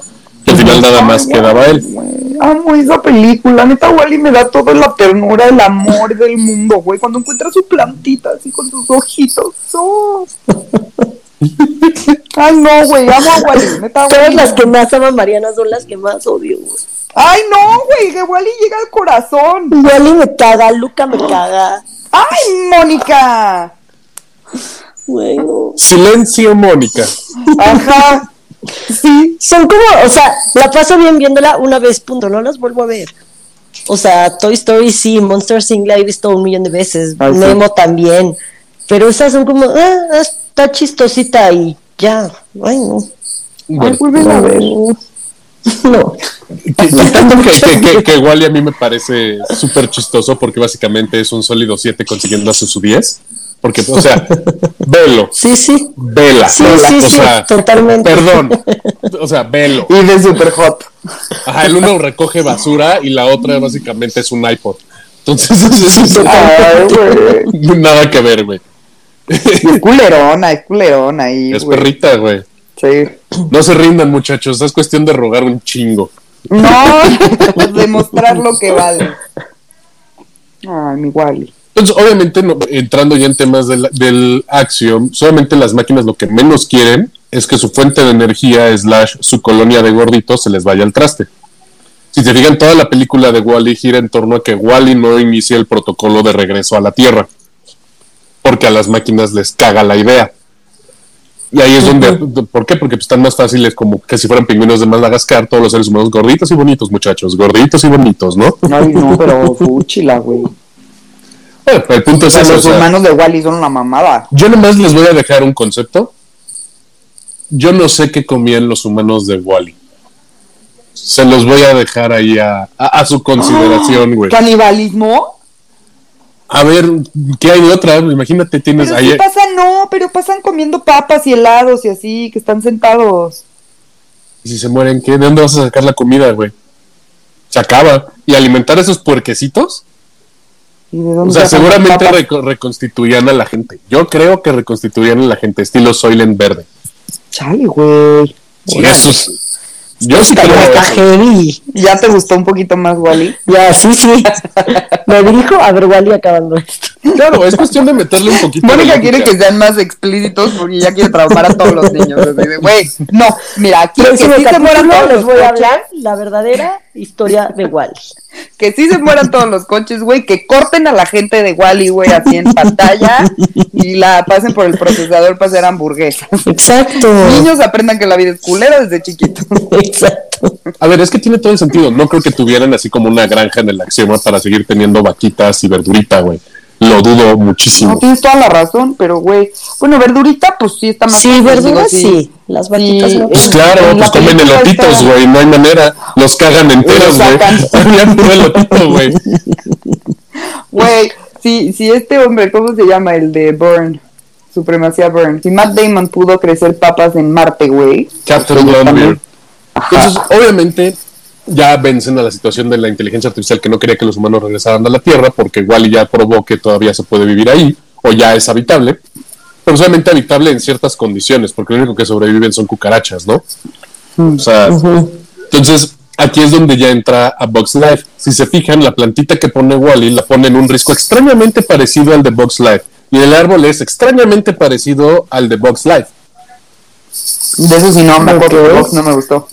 Y al final nada más quedaba él. Amo esa película, neta Wally me da toda la ternura, el amor del mundo, güey. Cuando encuentra su plantita así con sus ojitos. oh. Ay, no, güey, amo a Wally, neta Todas Wally. las que más aman Mariana son las que más odio. güey. Ay, no, güey, que Wally llega al corazón. Wally me caga, Luca me caga. Ay, Mónica. Bueno, Silencio, Mónica. Ajá. Sí. Son como, o sea, la paso bien viéndola una vez, punto, no las vuelvo a ver. O sea, Toy Story sí, Monster Inc. la he visto un millón de veces, Ay, sí. Nemo también, pero esas son como, ah, está chistosita y ya, ay no. Bueno, a ver. No. que- quitando que, que, que, que Wally a mí me parece súper chistoso porque básicamente es un sólido 7 consiguiendo hace su 10. Porque, o sea, velo, Sí, sí. vela. Sí, vela, sí, o sí, sea, totalmente. Perdón, o sea, velo. Y de super hot. Ajá, el uno recoge basura y la otra básicamente es un iPod. Entonces, Ay, güey. nada que ver, güey. Es culerona, es culerona. Y, Es perrita, güey. Sí. No se rindan, muchachos. Es cuestión de rogar un chingo. No, demostrar lo que vale. Ay, mi Wally. Entonces, obviamente, no- entrando ya en temas del, del Axiom, solamente las máquinas lo que menos quieren es que su fuente de energía slash su colonia de gorditos se les vaya al traste. Si se fijan, toda la película de Wally gira en torno a que Wally no inicie el protocolo de regreso a la Tierra. Porque a las máquinas les caga la idea. Y ahí es donde, ¿por qué? Porque pues, están más fáciles como que si fueran pingüinos de Madagascar, todos los seres humanos gorditos y bonitos, muchachos, gorditos y bonitos, ¿no? Ay, no, pero fúchila, güey. Bueno, el punto O es sea, eso, los o sea, humanos de Wally son una mamada. Yo nomás les voy a dejar un concepto. Yo no sé qué comían los humanos de Wally. Se los voy a dejar ahí a, a- a su consideración, güey. ¿Canibalismo? A ver, ¿qué hay de otra? Imagínate, tienes Pero ahí. sí pasan, no, pero pasan comiendo papas y helados y así, que están sentados. Y si se mueren, ¿qué? ¿De dónde vas a sacar la comida, güey? Se acaba. ¿Y alimentar a esos puerquecitos? ¿Y de dónde O sea, seguramente papas? reco- reconstituirían a la gente. Yo creo que reconstituirían a la gente, estilo Soylent Verde. Chale, güey. Sí, eso es- Yo sí creo está heavy. ¿Ya te gustó un poquito más Wally? Ya, sí, sí. Me dirijo a ver Wally acabando esto. Claro, es cuestión de meterle un poquito Mónica quiere que sean más explícitos porque ya quiere traumar a todos los niños. Güey, no, mira, aquí que sí se mueran todos les voy a hablar la verdadera historia de Wally. Que sí se mueran todos los coches, güey, que corten a la gente de Wally, güey, así en pantalla y la pasen por el procesador para hacer hamburguesas. Exacto. Niños aprendan que la vida es culera desde chiquitos. Exacto. A ver, es que tiene todo el sentido. No creo que tuvieran así como una granja en el axioma para seguir teniendo vaquitas y verdurita, güey. Lo dudo No, muchísimo. tienes toda la razón, pero güey, bueno, verdurita, pues sí está más Sí, fácil, verduras digo, sí. Las vaquitas Sí, no. Pues claro, en pues comen elotitos, está- güey. No hay manera. Los cagan enteros, Los güey. sacan. Habían puro elotito, güey. Güey, si, si este hombre, ¿cómo se llama? El de Burn, Supremacía Burn. Si Matt Damon pudo crecer papas en Marte, güey. Captain pues también. Entonces, obviamente, ya vencen a la situación de la inteligencia artificial que no quería que los humanos regresaran a la Tierra, porque Wally ya probó que todavía se puede vivir ahí, o ya es habitable, pero solamente habitable en ciertas condiciones, porque lo único que sobreviven son cucarachas, ¿no? O sea, entonces aquí es donde ya entra a Box Life. Si se fijan, la plantita que pone Wally la pone en un risco extrañamente parecido al de Box Life, y el árbol es extrañamente parecido al de Box Life. De eso sí no me acuerdo, no me gustó.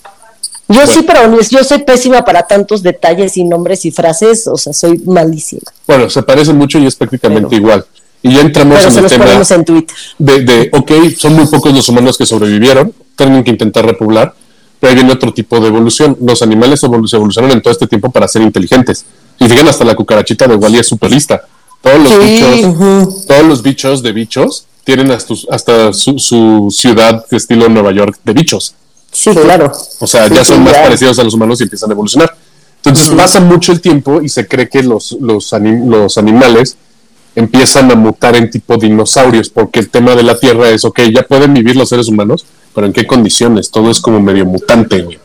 Yo sí, pero yo soy pésima para tantos detalles y nombres y frases, o sea, soy malísima. Bueno, se parecen mucho y es prácticamente Pero- igual. Y ya entramos Pero en se el los tema ponemos en Twitter. de, de, ok, son muy pocos los humanos que sobrevivieron, tienen que intentar repoblar, pero ahí viene otro tipo de evolución. Los animales se evolucionaron en todo este tiempo para ser inteligentes. Y fíjense, hasta la cucarachita de Wally es super lista. Todos los Sí. bichos, todos los bichos de bichos tienen hasta, hasta su, su ciudad de estilo Nueva York de bichos. Sí, claro. O sea, Sí, ya son sí, más ya. parecidos a los humanos y empiezan a evolucionar. Entonces pasa mucho el tiempo y se cree que los, los, anim- los animales empiezan a mutar en tipo dinosaurios, porque el tema de la Tierra es, ok, ya pueden vivir los seres humanos, pero ¿en qué condiciones? Todo es como medio mutante, güey.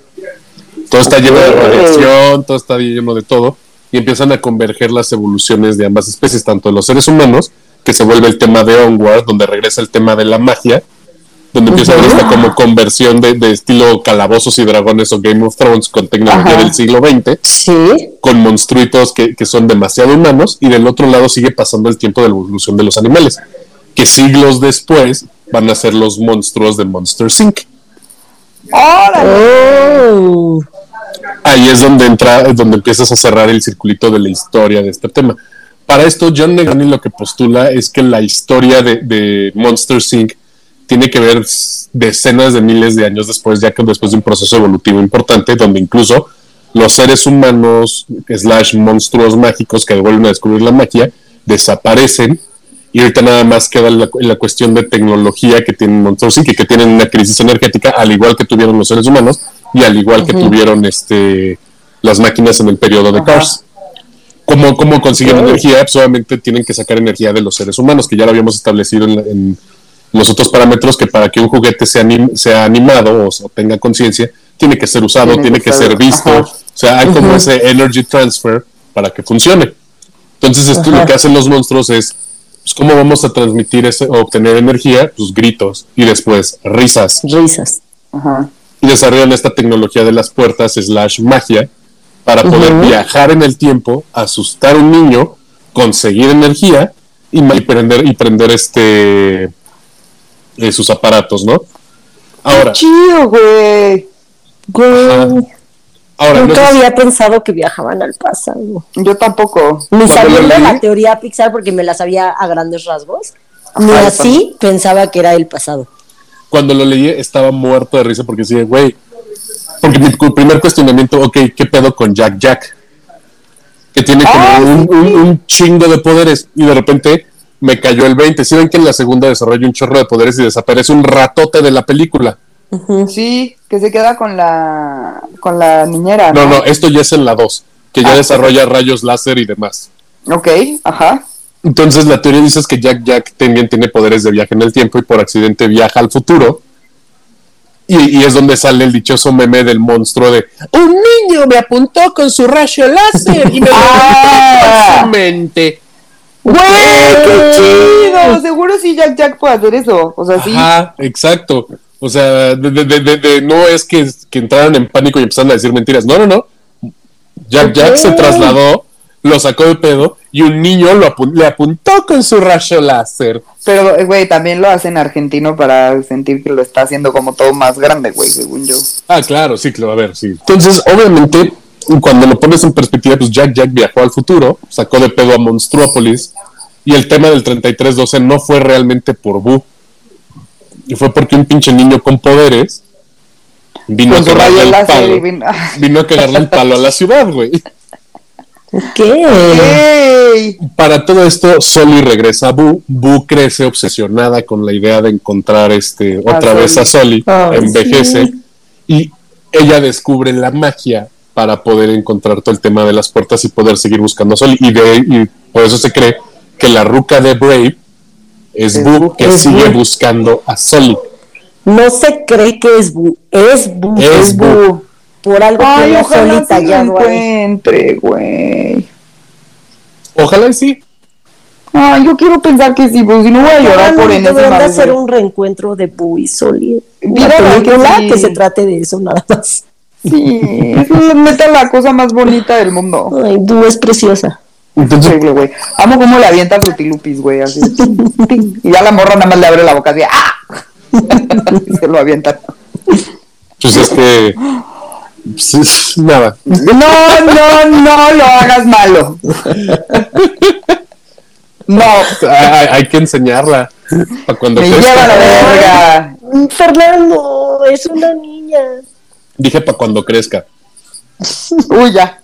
Todo está lleno de radiación, todo está lleno de todo, y empiezan a converger las evoluciones de ambas especies, tanto de los seres humanos, que se vuelve el tema de Onward, donde regresa el tema de la magia, donde empieza a esta como conversión de, de estilo calabozos y dragones o Game of Thrones con tecnología Ajá. del siglo XX, Sí. con monstruitos que, que son demasiado humanos, y del otro lado sigue pasando el tiempo de la evolución de los animales, que siglos después van a ser los monstruos de Monster Inc. Oh. Ahí es donde entra, es donde empiezas a cerrar el circulito de la historia de este tema. Para esto, John Negroni lo que postula es que la historia de, de Monster Inc. tiene que ver decenas de miles de años después, ya que después de un proceso evolutivo importante, donde incluso los seres humanos, slash monstruos mágicos que vuelven a descubrir la magia, desaparecen y ahorita nada más queda la, la cuestión de tecnología que tienen Monsters Inc. que tienen una crisis energética al igual que tuvieron los seres humanos y al igual que tuvieron este las máquinas en el periodo de Cars. ¿Cómo, cómo consiguen energía? Pues obviamente tienen que sacar energía de los seres humanos, que ya lo habíamos establecido en, en los otros parámetros, que para que un juguete sea, anim, sea animado o, o tenga conciencia, tiene que ser usado, tiene, tiene que, que, ser visto. Ajá. O sea, hay como ese energy transfer para que funcione. Entonces, esto lo que hacen los monstruos es pues, ¿cómo vamos a transmitir ese, o obtener energía? Pues gritos y después risas. Risas. Ajá. Y desarrollan esta tecnología de las puertas slash magia para poder viajar en el tiempo, asustar a un niño, conseguir energía y, y prender, y prender este eh, sus aparatos, ¿no? Ahora. ¡Qué chido, güey! Güey. Ahora, Nunca no había pensado que viajaban al pasado. Yo tampoco. Ni sabiendo la teoría Pixar porque me la sabía a grandes rasgos. Ni así pensaba que era el pasado. Cuando lo leí estaba muerto de risa porque decía, güey, porque mi primer cuestionamiento, ok, ¿qué pedo con Jack Jack? Que tiene como ah, un, sí. un, un, chingo de poderes y de repente me cayó el 20. Si ¿Sí ven que en la segunda desarrolla un chorro de poderes y desaparece un ratote de la película. Uh -huh. Sí, que se queda con la con la niñera. No, no, no esto ya es en la 2, que ya ah, desarrolla rayos láser y demás. Ok, ajá. Entonces la teoría dice que Jack Jack también tiene poderes de viaje en el tiempo y por accidente viaja al futuro. Y, y, es donde sale el dichoso meme del monstruo de un niño me apuntó con su rayo láser y me ah. su mente. ¡Güey! ¡Qué chido! Seguro sí Jack Jack puede hacer eso. O sea, sí. Ajá, exacto. O sea, de, de, de, de, no es que, que entraran en pánico y empezaran a decir mentiras. No, no, no. Jack okay. Jack se trasladó, lo sacó de pedo y un niño lo apu le apuntó con su rayo láser. Pero, güey, también lo hacen argentino para sentir que lo está haciendo como todo más grande, güey, según yo. Ah, claro, sí, claro, a ver, sí. Entonces, obviamente, cuando lo pones en perspectiva, pues Jack Jack viajó al futuro, sacó de pedo a Monstruópolis y el tema del 3312 no fue realmente por Boo y fue porque un pinche niño con poderes vino con a cagarle el palo. Vino... vino... a cagarle el palo a la ciudad, güey. ¿Qué? Okay. Para todo esto, Soli regresa a Boo. Boo crece obsesionada con la idea de encontrar este otra a vez Soli. a Soli, oh, envejece sí. y ella descubre la magia para poder encontrar todo el tema de las puertas y poder seguir buscando a Soli. Y, de, y por eso se cree que la ruca de Brave es Boo que es sigue Boo. buscando a Soli. No se cree que es Boo, es Boo. Es, es Boo. Por algo Ay, que ojalá lo encuentre, güey. Ojalá sí. Ay, yo quiero pensar que sí, pues si no voy a llorar por en ese hacer un reencuentro de Boo y Soli. Película que, sí. que se trate de eso nada más. Sí, es neta la cosa más bonita del mundo. Ay, Boo es preciosa. Increíble, güey. Amo cómo le avienta frutilupis, güey, así. y ya la morra nada más le abre la boca así, ¡ah! y se lo avienta. Pues es que. Pues, nada. No, no, no lo hagas malo. No. Hay, hay que enseñarla. Para cuando Me lleva la verga. Fernando, es una niña. Dije para cuando crezca. Uy, ya.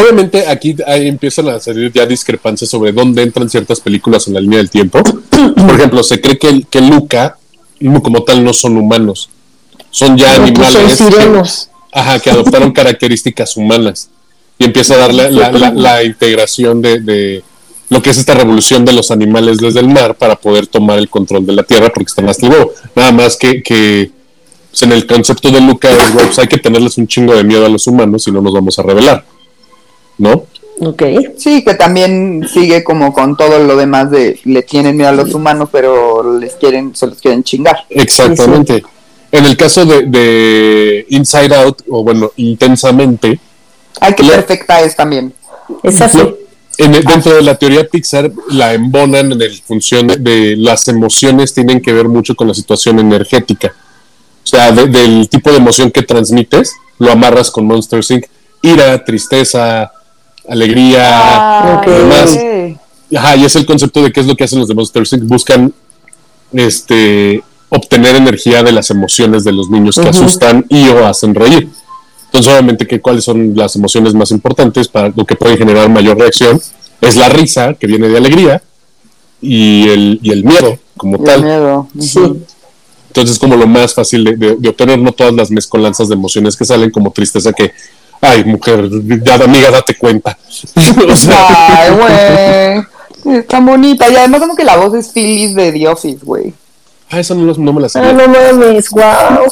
Obviamente aquí empiezan a salir ya discrepancias sobre dónde entran ciertas películas en la línea del tiempo. Por ejemplo, se cree que, que Luca, como tal, no son humanos. Son ya animales. Son que, ajá, que adoptaron características humanas. Y empieza a dar la, la, la, la integración de, de, lo que es esta revolución de los animales desde el mar para poder tomar el control de la tierra porque están más nuevo. Nada más que, que pues en el concepto de Luca es, pues hay que tenerles un chingo de miedo a los humanos y no nos vamos a revelar. ¿no? Ok. Sí, que también sigue como con todo lo demás de le tienen miedo a los humanos, pero les quieren, se los quieren chingar. Exactamente. Sí, sí. En el caso de, de, Inside Out, o bueno, intensamente. Ay, que la, perfecta es también. Es así. En el, dentro de la teoría Pixar la embonan en el función de, las emociones tienen que ver mucho con la situación energética. O sea, de, del tipo de emoción que transmites, lo amarras con Monster Inc. Ira, tristeza, alegría, ah, demás. Ajá, y es el concepto de qué es lo que hacen los de Monster Inc. Buscan este, obtener energía de las emociones de los niños que asustan y o hacen reír. Entonces, obviamente, que cuáles son las emociones más importantes para lo que puede generar mayor reacción es la risa, que viene de alegría, y el, y el miedo, como el tal. miedo. Sí. Entonces, como lo más fácil de, de- de obtener, no todas las mezcolanzas de emociones que salen, como tristeza que, ay, mujer, ya, amiga, date cuenta. o sea, Ay, güey. Es tan bonita. Y además como que la voz es Phyllis de The Office, güey. Ah, esa no, no me la Ah, sabía. no mames, wow.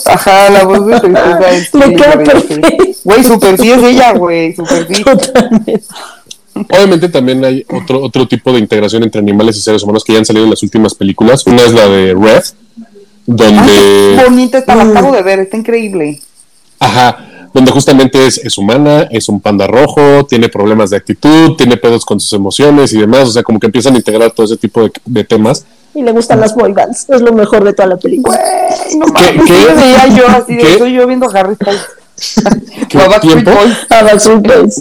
Ajá, la voz de es Le queda perfecto. Güey, super sí es ella, güey. Super sí. Totalmente. Obviamente también hay otro, otro tipo de integración entre animales y seres humanos que ya han salido en las últimas películas. Una es la de Red, donde... Qué bonita está, la acabo de ver, está increíble. Ajá, donde justamente es, es humana, es un panda rojo, tiene problemas de actitud, tiene pedos con sus emociones y demás, o sea, como que empiezan a integrar todo ese tipo de, de temas. Y le gustan las boy bands. Es lo mejor de toda la película. Güey, no ¿Qué- mames, qué? veía yo así de, ¿Qué? estoy yo viendo Harry Styles. ¿Qué a tiempo? A Backstreet Boys.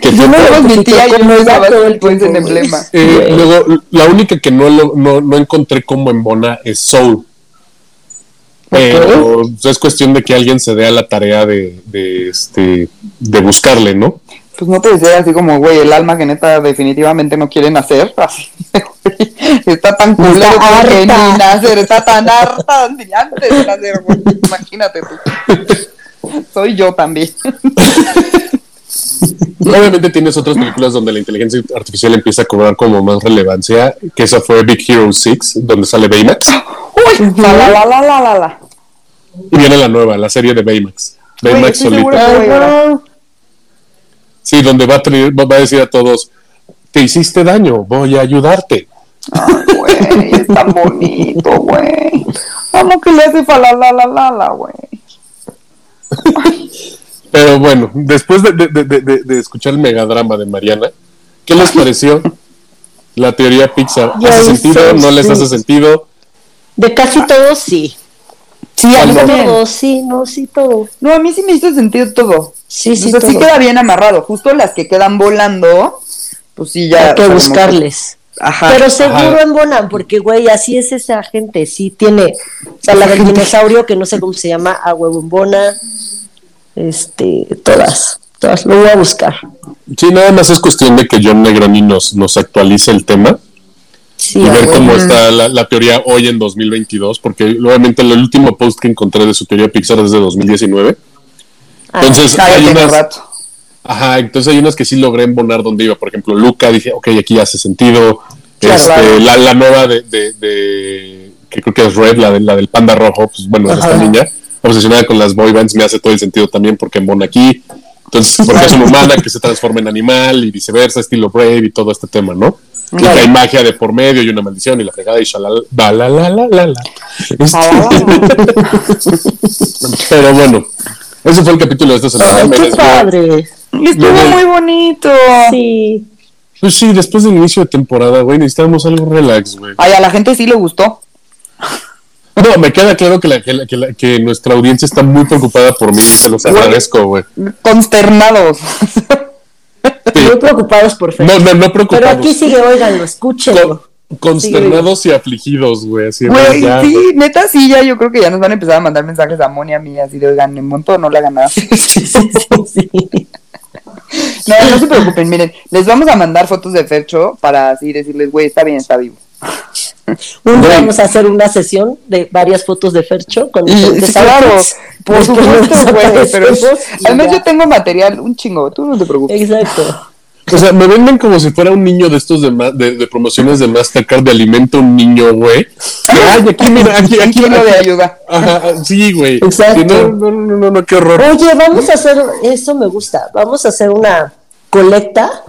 Que Yo tiene- me Luego mi tía y yo Con viendo ella a todo el en tiempo, güey. emblema. eh, luego, la única que no, lo- no, no encontré como en Bona es Soul. Pero es cuestión de que alguien se dé a la tarea de, de, este, de buscarle, ¿no? Pues no te decía así como, güey, el alma que neta definitivamente no quieren hacer. Así, güey, está tan culero Está que ni nacer, está tan harta antes de nacer, güey. Imagínate tú. Soy yo también. Obviamente tienes otras películas donde la inteligencia artificial empieza a cobrar como más relevancia, que esa fue Big Hero 6, donde sale Baymax. Uy, la la la la la la la. Y viene la nueva, la serie de Baymax. Baymax estoy solito. segura que voy a llorar. Ajá. Sí, donde va a, tener- va a decir a todos, te hiciste daño, voy a ayudarte. Ay, güey, es tan bonito, güey. Amo que le hace fa la la la la la, güey. Pero bueno, después de, de- de- de- de escuchar el megadrama de Mariana, ¿qué les pareció la teoría Pixar? ¿Hace sentido? ¿No les hace sentido? De casi todos, sí. Sí, a mí también. Sí, no, sí, todo. No, a mí sí me hizo sentido todo. Sí, sí, o sea, sí queda bien amarrado. Justo las que quedan volando, pues sí, ya. Hay que buscarles. Ajá. Pero seguro Ajá. embonan, porque, güey, así es esa gente. Sí tiene. O sea, la del dinosaurio, que no sé cómo se llama, a huevo embona. Este, todas. Todas. Lo voy a buscar. Sí, nada más es cuestión de que John Negroni nos, nos actualice el tema Sí, y ver cómo está la, la teoría hoy en 2022, porque obviamente el último post que encontré de su teoría Pixar es de 2019. Ah, Entonces, Ah, hay unas, rato. Ajá, entonces hay unas que sí logré embonar donde iba. Por ejemplo, Luca, dije, ok, aquí hace sentido. Claro. Este, la, la nueva de, de, de- que creo que es Red, la, de, la del panda rojo, pues bueno, es esta Ajá. niña obsesionada con las boy bands me hace todo el sentido también porque embona aquí. Entonces, porque es una humana que se transforma en animal y viceversa, estilo Brave y todo este tema, ¿no? Y que hay magia de por medio y una maldición y la fregada y shalala, la la la la la la. Este- Pero bueno, ese fue el capítulo de esta semana. Ay, qué padre. Y estuvo muy bonito. Sí. Pues sí, después del inicio de temporada, güey, necesitábamos algo relax, güey. Ay, a la gente sí le gustó. No, me queda claro que, la, que, la- que, la- que nuestra audiencia está muy preocupada por mí, se los agradezco, güey. Consternados. Sí. Muy preocupados por Fer. No, no, no Pero preocupados. aquí sigue, óiganlo, escúchenlo. Con- consternados y afligidos, güey. Así Güey, ya, sí, güey. neta, sí, ya yo creo que ya nos van a empezar a mandar mensajes a Moni a mí, así de, oigan, en monto no le hagan nada. Sí, sí, sí. No, no se preocupen, miren, les vamos a mandar fotos de Fercho para así decirles, güey, está bien, está vivo. Un día vamos a hacer una sesión de varias fotos de Fercho con diferentes sí, claro, por supuesto, güey, pero y además ya. yo tengo material, un chingo, tú no te preocupes. Exacto. O sea, me venden como si fuera un niño de estos de, ma- de, de promociones de Mastercard de alimento un niño, güey. Ay, aquí, mira, aquí, aquí, kilo de ayuda. Ajá, sí, güey. Exacto. No, no, no, no, qué horror. Oye, vamos a hacer, eso me gusta, vamos a hacer una colecta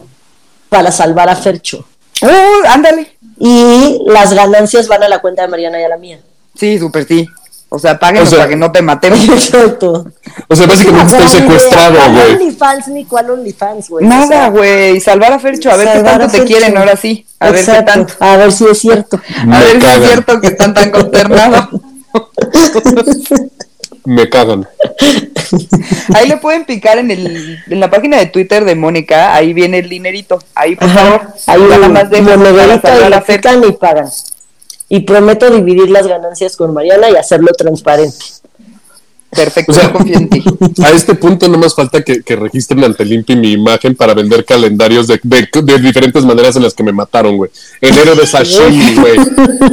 para salvar a Fercho. Uh, ándale. Y las ganancias van a la cuenta de Mariana y a la mía. Sí, súper sí. O sea, páguenos O sea- para que no te matemos. Exacto. O sea, básicamente estoy secuestrado, ¿Cuál güey. OnlyFans ni cuál OnlyFans, güey? O Nada, sea, güey. Salvar a Fercho, a ver qué tanto te quieren ahora sí. A ver qué tanto. A ver si es cierto. A ver si es cierto que están tan consternados. Me cagan. Ahí le pueden picar en, el, en la página de Twitter de Mónica, ahí viene el dinerito. Ahí, por favor, Ahí nada más dejan y y pagan. Y prometo dividir las ganancias con Mariana y hacerlo transparente. Perfecto, O sea, yo confío en ti. A este punto no más falta que, que registren ante el INPI mi imagen para vender calendarios de, de- de diferentes maneras en las que me mataron, güey. Enero de sashimi, güey.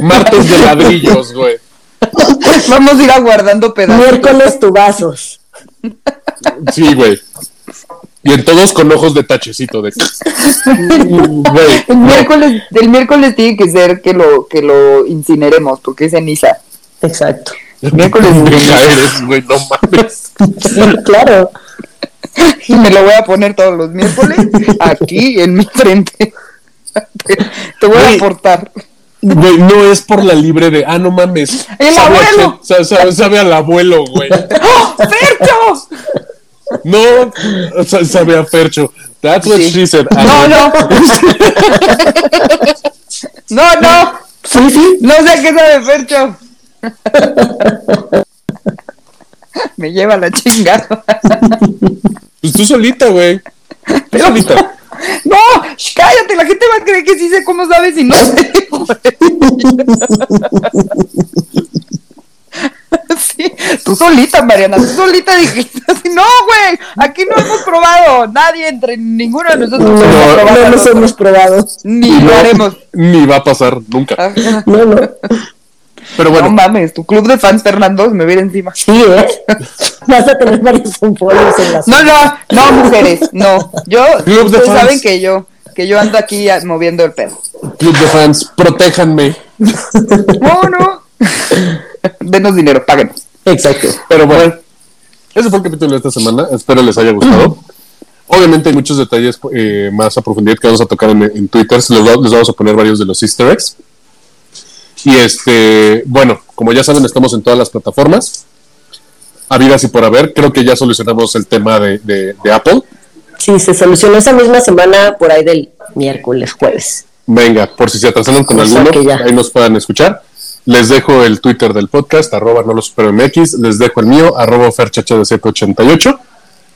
Martes de ladrillos, güey. Vamos a ir aguardando pedazos. Miércoles tubazos. Sí, güey. Y en todos con ojos de tachecito, de... Güey, El miércoles, el miércoles tiene que ser que lo, que lo incineremos, porque es ceniza. Exacto. Miércoles eres, güey, no mames. Sí, claro. Y me lo voy a poner todos los miércoles aquí en mi frente. Te, te voy a aportar. Güey, no es por la libre de, ah, no mames. ¡El Sabe a abuelo! sa- sabe al abuelo, güey. ¡Oh, ¡Fercho! No, sa- sabe a Fercho. That's what Sí. she said. No, no. No, no. Sí, sí. No sé qué sabe Fercho. Me lleva la chingada. Pues tú solita, güey. Tú solita. No, sh, cállate, la gente va a creer que sí sé cómo sabes y no sé. Sí, tú solita, Mariana, tú solita dijiste así, no, güey, aquí no hemos probado, nadie entre ninguno de nosotros No, hemos no, no hemos probado. ni lo haremos. Ni va a pasar nunca. Ajá. No, no. Pero No bueno, mames, tu club de fans Fernando me viene encima. Sí, ¿eh? Vas a tener varios follows en las. No, no, no, mujeres, no. Yo, Club de ustedes fans. saben que yo, que yo ando aquí moviendo el pedo. club de fans, protéjanme. No, no. Denos dinero, páguenos. Exacto. Pero bueno, ese fue el capítulo de esta semana. Espero les haya gustado. Obviamente hay muchos detalles eh, más a profundidad que vamos a tocar en, en Twitter. Les, les vamos a poner varios de los easter eggs. Y este, bueno, como ya saben, estamos en todas las plataformas. Habidas y por haber. Creo que ya solucionamos el tema de, de- de Apple. Sí, se solucionó esa misma semana por ahí del miércoles, jueves. Venga, por si se atrasaron con O sea alguno, ahí nos puedan escuchar. Les dejo el Twitter del podcast, arroba no lo supero MX. Les dejo el mío, arroba ferchhd788.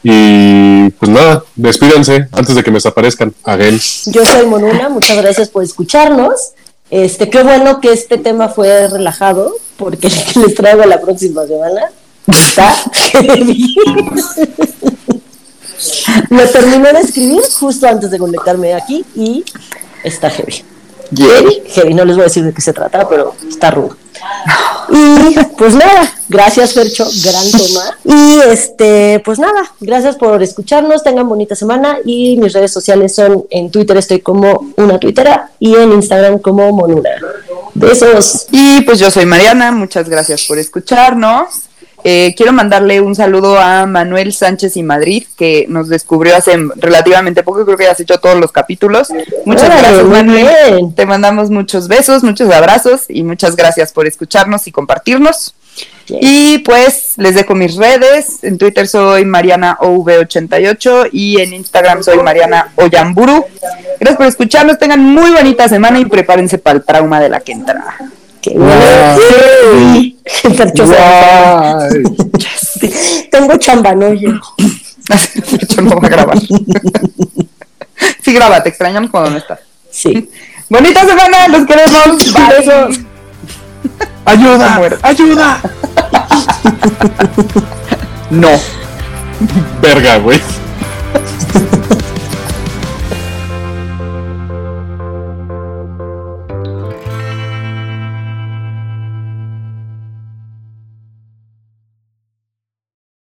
Y pues nada, despídanse antes de que me desaparezcan. Again. Yo soy Monuna, muchas gracias por escucharnos. Este, qué bueno que este tema fue relajado, porque el que les traigo la próxima semana está heavy. Lo terminé de escribir justo antes de conectarme aquí y está heavy. Heavy, heavy, no les voy a decir de qué se trata, pero está rudo. Y pues nada, gracias Fercho, gran tema. Y este, pues nada, gracias por escucharnos, tengan bonita semana y mis redes sociales son en Twitter estoy como una tuitera y en Instagram como Monuna. Besos. Y pues yo soy Mariana, muchas gracias por escucharnos. Eh, quiero mandarle un saludo a Manuel Sánchez y Madrid, que nos descubrió hace relativamente poco, creo que ya has hecho todos los capítulos. Muchas gracias, Manuel. bien. Te mandamos muchos besos, muchos abrazos y muchas gracias por escucharnos y compartirnos. Y pues les dejo mis redes. En Twitter soy MarianaOV88 y en Instagram soy Mariana Oyamburu. Gracias por escucharnos. Tengan muy bonita semana y prepárense para el trauma de la que entra. Sí. Tengo chamba, ¿no? Yo. Yo no voy a grabar. Sí, graba, te extrañamos cuando no estás. Sí. Bonita semana, los queremos. Besos. ¡Ayuda! ¡Ayuda! No. Verga, güey.